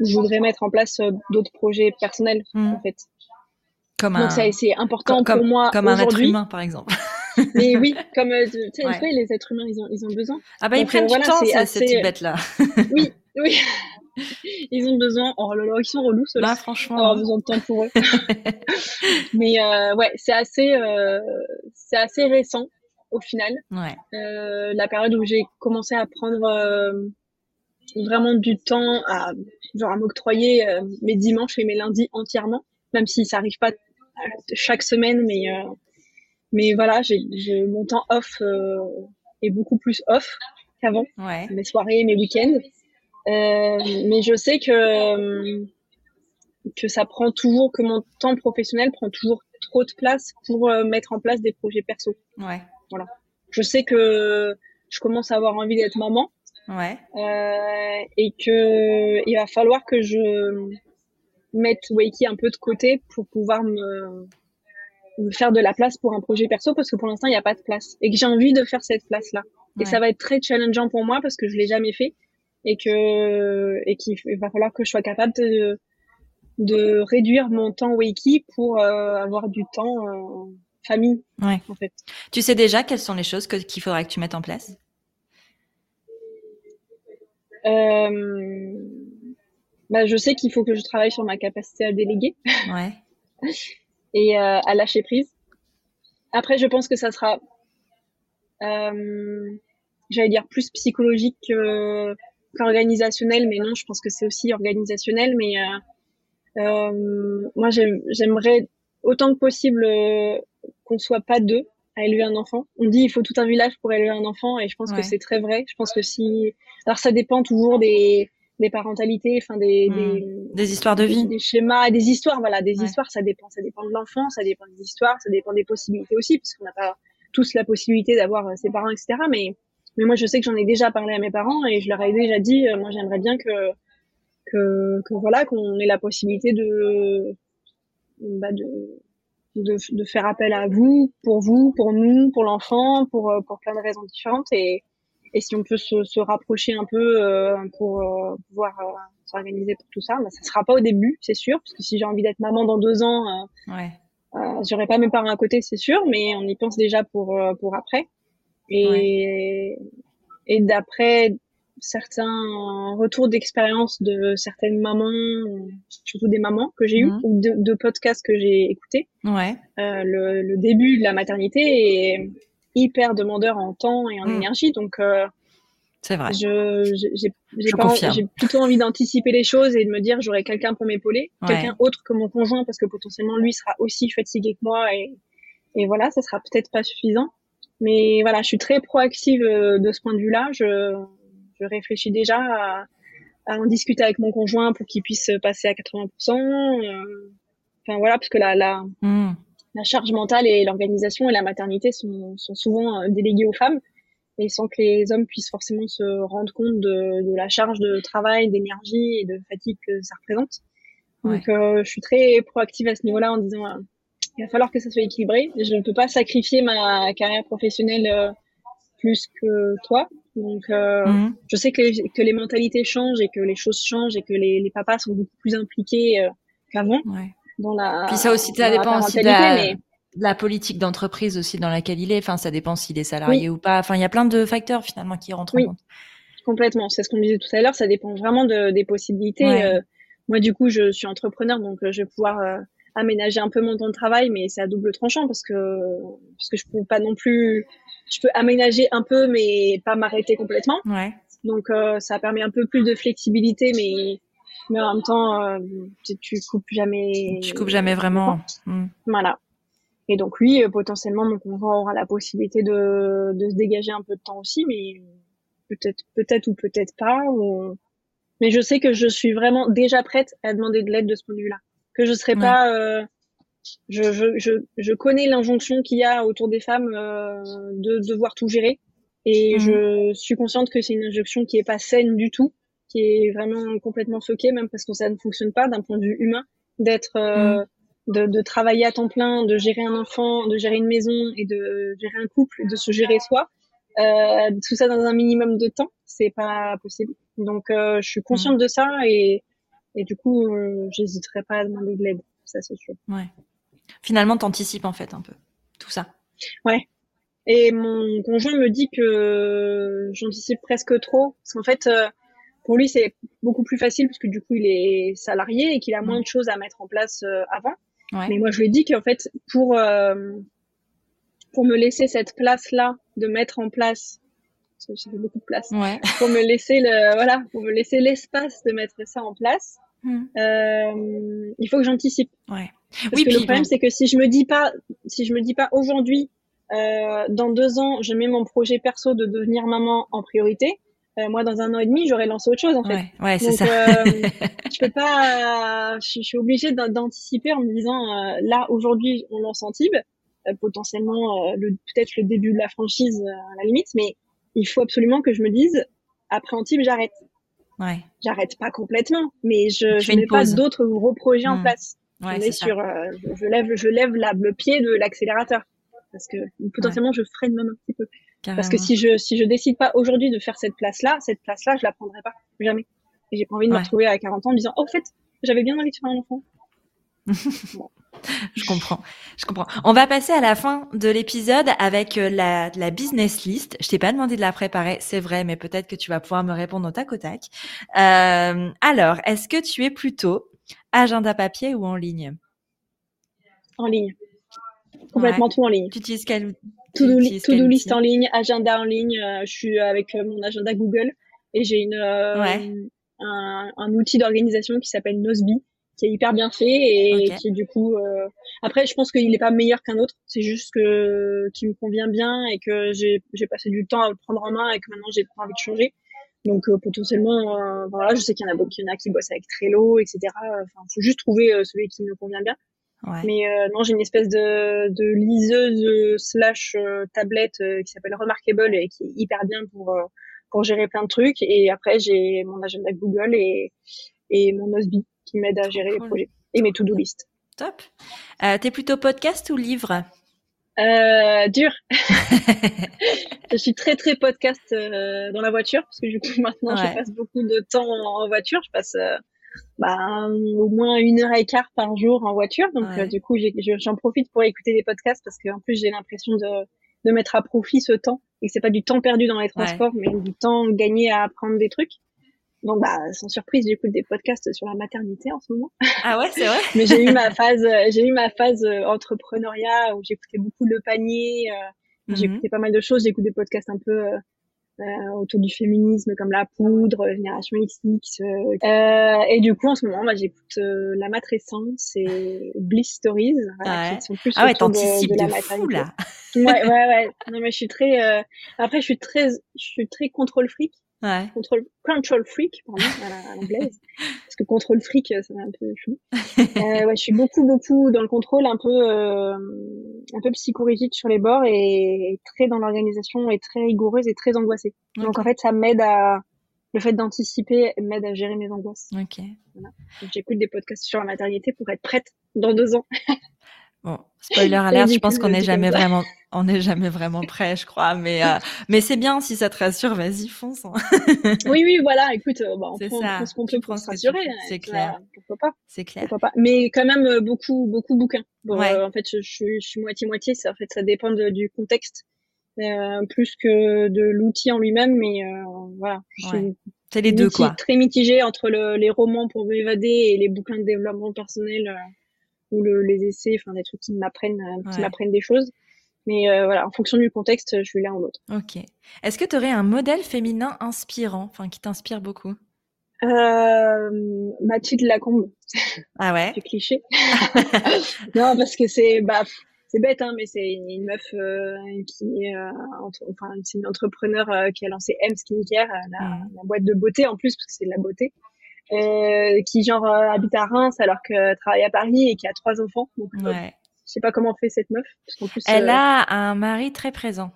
je voudrais mettre en place euh, d'autres projets personnels hmm. en fait. Comme Donc c'est important pour moi comme un être humain par exemple. Mais oui, comme tu sais, les êtres humains ils ont ils ont besoin. Ah bah ils prennent du temps ça, ces petites bêtes là. oui, oui. ils ont besoin. Oh là là, ils sont relous ceux-là. Bah, franchement. Avoir besoin de temps pour eux. Mais euh, ouais, c'est assez, euh, c'est assez récent au final. Ouais. Euh, la période où j'ai commencé à prendre vraiment du temps à genre à m'octroyer mes dimanches et mes lundis entièrement, même si ça arrive pas chaque semaine, mais mais voilà, j'ai mon temps off est beaucoup plus off qu'avant, Ouais. mes soirées, mes week-ends. Euh, mais je sais que euh, que ça prend toujours, que mon temps professionnel prend toujours trop de place pour euh, mettre en place des projets perso. Ouais. Je sais que je commence à avoir envie d'être maman Ouais. euh, et que il va falloir que je mette Wakey un peu de côté pour pouvoir me, me faire de la place pour un projet perso parce que pour l'instant il n'y a pas de place et que j'ai envie de faire cette place là et ça va être très challengeant pour moi parce que je l'ai jamais fait et que et qu'il va falloir que je sois capable de de réduire mon temps Wakey pour euh, avoir du temps euh, famille Ouais. en fait Tu sais déjà quelles sont les choses que- qu'il faudra que tu mettes en place? Euh, bah, je sais qu'il faut que je travaille sur ma capacité à déléguer Ouais. et euh, à lâcher prise. Après, je pense que ça sera, euh, j'allais dire plus psychologique que- qu'organisationnel, mais non, je pense que c'est aussi organisationnel. Mais euh, euh, moi, j'aime- j'aimerais autant que possible euh, qu'on soit pas deux à élever un enfant. On dit il faut tout un village pour élever un enfant, et je pense Ouais. que c'est très vrai. Je pense que si, alors ça dépend toujours des des parentalités, enfin des, Hmm. des Des histoires de vie. des, des schémas, des histoires, voilà, des Ouais. histoires, ça dépend, ça dépend de l'enfant, ça dépend des histoires, ça dépend des possibilités aussi, parce qu'on n'a pas tous la possibilité d'avoir ses parents, etc. Mais, mais moi, je sais que j'en ai déjà parlé à mes parents et je leur ai déjà dit, euh, moi, j'aimerais bien que, que, que voilà, qu'on ait la possibilité de, bah, de, de, de faire appel à vous, pour vous, pour nous, pour l'enfant, pour, euh, pour plein de raisons différentes et, et si on peut se, se rapprocher un peu euh, pour euh, pouvoir euh, s'organiser pour tout ça, bah, ça sera pas au début, c'est sûr, parce que si j'ai envie d'être maman dans deux ans, euh, Ouais. euh, j'aurai pas mes parents à côté, c'est sûr, mais on y pense déjà pour pour après. Et et d'après certains retours d'expérience de certaines mamans, surtout des mamans que j'ai eues Mhm. ou de, de podcasts que j'ai écoutés, Ouais. euh, le, le début de la maternité est hyper demandeur en temps et en Mhm. énergie, donc euh, C'est vrai. je j'ai plutôt envie d'anticiper les choses et de me dire j'aurai quelqu'un pour m'épauler Ouais. quelqu'un autre que mon conjoint parce que potentiellement lui sera aussi fatigué que moi et et voilà ça sera peut-être pas suffisant mais voilà je suis très proactive euh, de ce point de vue-là je je réfléchis déjà à, à en discuter avec mon conjoint pour qu'il puisse passer à 80% euh, enfin voilà parce que la la Hmm. la charge mentale et l'organisation et la maternité sont, sont souvent euh, déléguées aux femmes et sans que les hommes puissent forcément se rendre compte de, de la charge de travail, d'énergie et de fatigue que ça représente. Donc euh, je suis très proactive à ce niveau-là en disant euh, il va falloir que ça soit équilibré. Je ne peux pas sacrifier ma carrière professionnelle euh, plus que toi. Donc euh, Hmm. je sais que les, que les mentalités changent et que les choses changent et que les, les papas sont beaucoup plus impliqués euh, qu'avant Ouais. dans la Puis ça aussi, ça dépend aussi de la, mais- de la politique d'entreprise aussi dans laquelle il est. Enfin, ça dépend s'il est salarié ou pas. Enfin, il y a plein de facteurs finalement qui rentrent Oui. en compte. Complètement, c'est ce qu'on disait tout à l'heure, ça dépend vraiment de, des possibilités. Ouais. Euh, moi, du coup, je suis entrepreneur, donc je vais pouvoir euh, aménager un peu mon temps de travail, mais c'est à double tranchant parce que parce que je peux pas non plus, je peux aménager un peu, mais pas m'arrêter complètement. Ouais. Donc euh, ça permet un peu plus de flexibilité, mais mais en même temps, euh, tu, tu coupes jamais. Tu coupes jamais vraiment. Hmm. Voilà. Et donc lui, euh, potentiellement, mon conjoint aura la possibilité de, de se dégager un peu de temps aussi, mais peut-être, peut-être ou peut-être pas. ou- Mais je sais que je suis vraiment déjà prête à demander de l'aide de ce point de vue-là. Que je serai Ouais. pas. euh, je, je, je, je connais l'injonction qu'il y a autour des femmes euh, de devoir tout gérer, et Mhm. je suis consciente que c'est une injonction qui est pas saine du tout, qui est vraiment complètement fuckée, même parce que ça ne fonctionne pas d'un point de vue humain, d'être euh, de, de travailler à temps plein, de gérer un enfant, de gérer une maison et de gérer un couple, de se gérer soi, euh, tout ça dans un minimum de temps, c'est pas possible. Donc euh, je suis consciente de ça et, et du coup euh, j'hésiterai pas à demander de l'aide, ça c'est sûr. Ouais. Finalement, t'anticipes en fait un peu tout ça. Et mon conjoint me dit que j'anticipe presque trop, parce qu'en fait euh, pour lui, c'est beaucoup plus facile parce que du coup, il est salarié et qu'il a moins de choses à mettre en place avant. Mais moi, je lui ai dit qu'en fait, pour pour me laisser cette place-là de mettre en place, ça fait beaucoup de place, ouais. pour me laisser le, voilà, pour me laisser l'espace de mettre ça en place, hmm. euh, il faut que j'anticipe. Ouais. Parce oui, que le problème, c'est que si je me dis pas, si je me dis pas aujourd'hui, euh, dans deux ans, je mets mon projet perso de devenir maman en priorité. Euh, moi, dans un an et demi, j'aurais lancé autre chose en fait. Ouais, ouais c'est ça. Euh, je peux pas, je, suis obligée d'anticiper en me disant, euh, là aujourd'hui, on lance Antibes. Euh, potentiellement euh, le peut-être le début de la franchise euh, à la limite, mais il faut absolument que je me dise après Antibes j'arrête. Ouais. J'arrête pas complètement, mais je, je mets pas d'autres gros projets en mmh. place. Ouais, on est, sur, je, lève, je lève la, le pied de l'accélérateur parce que potentiellement je freine même un petit peu. Parce que si je si je décide pas aujourd'hui de faire cette place là, cette place là, je la prendrai pas jamais. Et j'ai pas envie de me retrouver à 40 ans en me disant oh, en fait j'avais bien envie de faire un enfant. Bon je comprends, je comprends. On va passer à la fin de l'épisode avec euh, la, la, business list. Je t'ai pas demandé de la préparer, c'est vrai, mais peut-être que tu vas pouvoir me répondre au tac au tac. Euh, alors, est-ce que tu es plutôt agenda papier ou en ligne? En ligne. Complètement tout en ligne. Tu utilises quel To-do list en ligne, agenda en ligne. Euh, je suis avec mon agenda Google et j'ai une un, un, outil d'organisation qui s'appelle Nosby qui est hyper bien fait et qui du coup euh... après je pense qu'il n'est pas meilleur qu'un autre. C'est juste que qui me convient bien et que j'ai j'ai passé du temps à le prendre en main et que maintenant j'ai pas envie de changer. Donc euh, potentiellement euh, voilà je sais qu'il y en a beaucoup y en a qui bossent avec Trello etc enfin faut juste trouver euh, celui qui me convient bien. Ouais. mais non j'ai une espèce de de liseuse slash tablette qui s'appelle Remarkable et qui est hyper bien pour pour gérer plein de trucs. Et après j'ai mon agenda Google et et mon Osby qui m'aide à gérer les projets et mes to-do list. Top. Euh, T'es plutôt podcast ou livre? Euh, dur. je suis très très podcast euh, dans la voiture parce que du coup maintenant je passe beaucoup de temps en voiture. Je passe euh, bah, au moins une heure et quart par jour en voiture. Donc euh, du coup j'en profite pour écouter des podcasts parce qu'en plus j'ai l'impression de, de mettre à profit ce temps et que c'est pas du temps perdu dans les transports mais du temps gagné à apprendre des trucs. Donc bah sans surprise j'écoute des podcasts sur la maternité en ce moment. Ah ouais c'est vrai. Mais j'ai eu ma phase j'ai eu ma phase euh, entrepreneuriat où j'écoutais beaucoup le panier. Euh, J'ai écouté pas mal de choses. J'écoute des podcasts un peu euh, euh, autour du féminisme comme la poudre, Génération XX. Euh, et du coup en ce moment bah, j'écoute la matrescence et Bliss Stories. Voilà, Qui sont plus ah ouais t'anticipes de, de, la fou là. ouais ouais ouais. Non mais je suis très. Après je suis très je suis très contrôle fric. Ouais. Control, control freak, pardon, à l'anglaise. parce que contrôle freak, ça va un peu chou. euh, ouais, je suis beaucoup, beaucoup dans le contrôle, un peu, euh, un peu psychorigide sur les bords et, très dans l'organisation et très rigoureuse et très angoissée. Donc en fait, ça m'aide à, le fait d'anticiper m'aide à gérer mes angoisses. Ok. Voilà. J'écoute des podcasts sur la maternité pour être prête dans deux ans. Bon, spoiler alert, je pense qu'on n'est jamais vraiment, on n'est jamais vraiment prêt, je crois. Mais euh, mais c'est bien si ça te rassure, vas-y fonce. Hein. oui oui voilà, écoute, euh, bah, on prend, ça. ce qu'on peut pour se rassurer. C'est clair. pourquoi pas C'est clair. Pourquoi pas. Mais quand même euh, beaucoup beaucoup bouquins. Bon, ouais. en fait, je, je, suis moitié moitié. Ça en fait ça dépend de, du contexte plus que de l'outil en lui-même, mais voilà. Ouais. C'est les deux quoi. Très mitigé entre le, les romans pour m'évader et les bouquins de développement personnel ou le, les essais, enfin des trucs qui m'apprennent, euh, qui m'apprennent des choses. Mais euh, voilà, en fonction du contexte, je suis l'un ou l'autre. Ok. Est-ce que tu aurais un modèle féminin inspirant, enfin qui t'inspire beaucoup? Euh, Mathilde Lacombe. Ah ouais? c'est cliché. non, parce que c'est bah c'est bête hein, mais c'est une, meuf euh, qui est euh, enfin c'est une entrepreneur euh, qui a lancé M Skincare, la, mm. la, boîte de beauté en plus parce que c'est de la beauté. Euh, qui genre euh, habite à Reims alors que travaille à Paris et qui a trois enfants. Donc, euh, ouais. je sais pas comment fait cette meuf. Parce plus, elle a un mari très présent.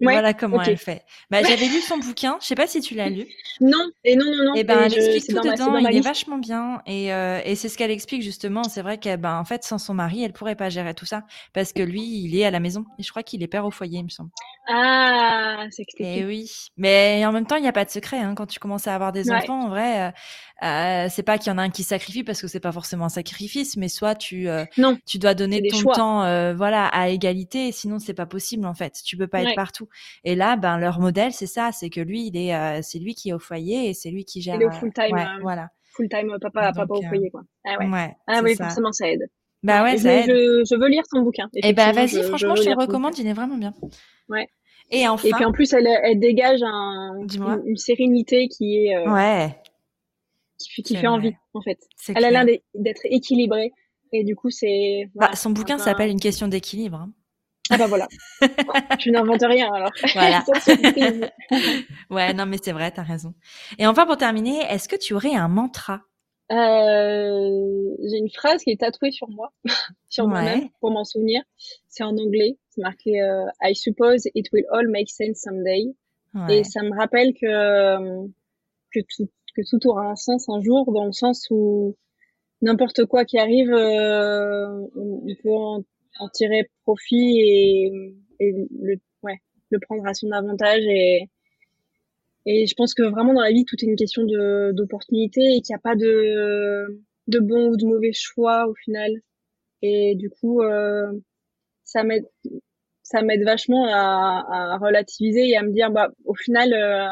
Ouais, voilà comment elle fait. Bah, j'avais lu son bouquin. Je sais pas si tu l'as lu. Non, et non, non, non. Et eh ben, elle explique tout dedans. il est vachement bien. Et, euh, et c'est ce qu'elle explique justement. C'est vrai qu'elle, ben, en fait, sans son mari, elle pourrait pas gérer tout ça parce que lui, il est à la maison. Et je crois qu'il est père au foyer, il me semble. Ah, c'est Et eh oui. Mais en même temps, il n'y a pas de secret. Hein. Quand tu commences à avoir des ouais. enfants, en vrai, euh, euh, c'est pas qu'il y en a un qui sacrifie parce que c'est pas forcément un sacrifice, mais soit tu, euh, non, tu dois donner ton choix. temps, euh, voilà, à égalité. Sinon, c'est pas possible en fait. Tu peux pas ouais. être partout. Tout. Et là, ben leur modèle, c'est ça, c'est que lui, il est, c'est lui qui est au foyer et c'est lui qui gère. Il est au full time. voilà. Full time papa, papa au foyer quoi. Ah ouais. ah oui, forcément ça aide. Bah ouais, ça aide. Je, je, veux lire ton bouquin. Et eh bah vas-y, franchement, je, te le recommande, il est vraiment bien. Ouais. Et enfin. Et puis en plus, elle, elle dégage un, une, une, sérénité qui est. Euh, ouais. Qui, qui fait envie, en fait. Elle a l'air d'être équilibrée. Et du coup, c'est. Voilà, bah, son bouquin s'appelle Une question d'équilibre. Hein. Ah bah voilà. je n'invente rien alors. Voilà. ouais, non mais c'est vrai, t'as raison. Et enfin pour terminer, est-ce que tu aurais un mantra? Euh, J'ai une phrase qui est tatouée sur moi, sur moi-même, pour m'en souvenir. C'est en anglais. C'est marqué euh, I suppose it will all make sense someday. Et ça me rappelle que que tout que tout aura un sens un jour, dans le sens où n'importe quoi qui arrive, euh, on peut en, en, tirer profit et, et le ouais le prendre à son avantage et et je pense que vraiment dans la vie, tout est une question de d'opportunité et qu'il n'y a pas de de bon ou de mauvais choix au final. Et du coup, euh, ça m'aide ça m'aide vachement à, à, relativiser et à me dire bah au final euh,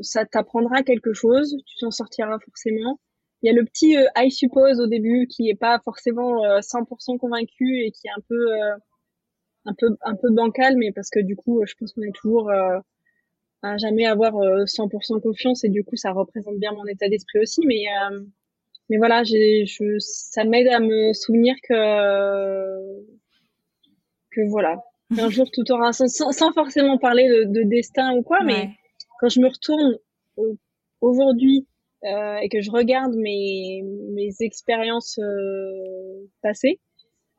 ça t'apprendra quelque chose, tu t'en sortiras forcément. Il y a le petit euh, I suppose au début qui est pas forcément 100% euh, convaincu et qui est un peu un peu un peu bancal mais parce que du coup je pense qu'on est toujours à jamais avoir 100% euh, confiance et du coup ça représente bien mon état d'esprit aussi. Mais euh, mais voilà j'ai je ça m'aide à me souvenir que que voilà. Un jour tout aura un sens sans, forcément parler de, de, destin ou quoi mais quand je me retourne aujourd'hui euh, et que je regarde mes mes expériences euh, passées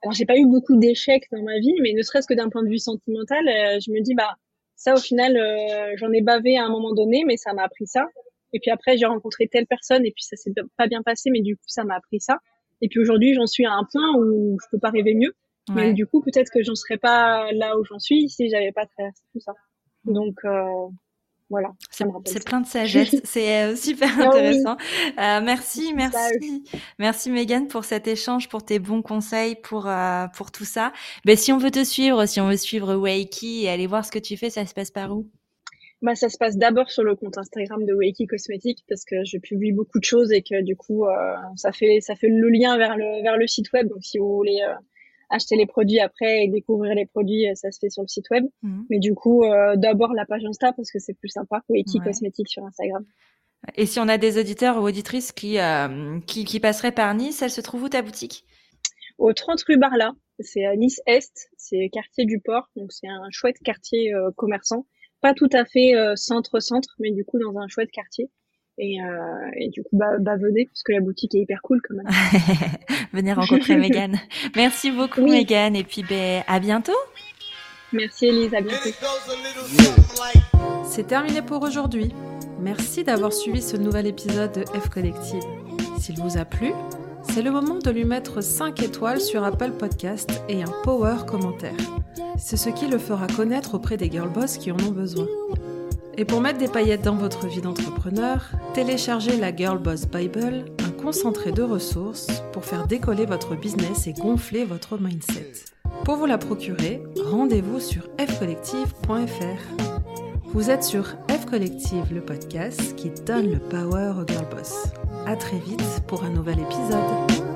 alors j'ai pas eu beaucoup d'échecs dans ma vie mais ne serait-ce que d'un point de vue sentimental je me dis bah ça, au final, euh, j'en ai bavé à un moment donné, mais ça m'a appris ça. Et puis après, j'ai rencontré telle personne et puis ça s'est pas bien passé, mais du coup, ça m'a appris ça. Et puis aujourd'hui, j'en suis à un point où je peux pas rêver mieux. Mais du coup, peut-être que j'en serais pas là où j'en suis si j'avais pas traversé tout ça. Donc, euh, voilà. C'est plein de sagesse. c'est euh, super ah intéressant. Euh, merci, merci, merci Megan pour cet échange, pour tes bons conseils, pour euh, pour tout ça. Ben si on veut te suivre, si on veut suivre Wakey et aller voir ce que tu fais, ça se passe par où? Bah, ça se passe d'abord sur le compte Instagram de Wakey Cosmetics parce que je publie beaucoup de choses et que du coup ça fait ça fait le lien vers le vers le site web. Donc si vous voulez acheter les produits après et découvrir les produits, euh, ça se fait sur le site web. Mhm. Mais du coup, euh, d'abord la page Insta parce que c'est plus sympa. Wiki Cosmétiques sur Instagram. Et si on a des auditeurs ou auditrices qui, euh, qui, qui, passeraient par Nice, elle se trouve où ta boutique? Au 30 rue Barla. C'est à Nice Est, c'est quartier du port, donc c'est un chouette quartier commerçant. Pas tout à fait centre-centre, mais du coup dans un chouette quartier. Et, euh, et, du coup, bah, bah, venez, parce que la boutique est hyper cool quand même. venez rencontrer Megan. Merci beaucoup oui. Megan, et puis ben, à bientôt. Merci Elise, à bientôt. C'est terminé pour aujourd'hui. Merci d'avoir suivi ce nouvel épisode de F Collective. S'il vous a plu, c'est le moment de lui mettre 5 étoiles sur Apple Podcast et un power commentaire. C'est ce qui le fera connaître auprès des girlboss qui en ont besoin. Et pour mettre des paillettes dans votre vie d'entrepreneur, téléchargez la Girl Boss Bible, un concentré de ressources pour faire décoller votre business et gonfler votre mindset. Pour vous la procurer, rendez-vous sur fcollective.fr. Vous êtes sur F Collective, le podcast qui donne le power au Girl Boss. À très vite pour un nouvel épisode.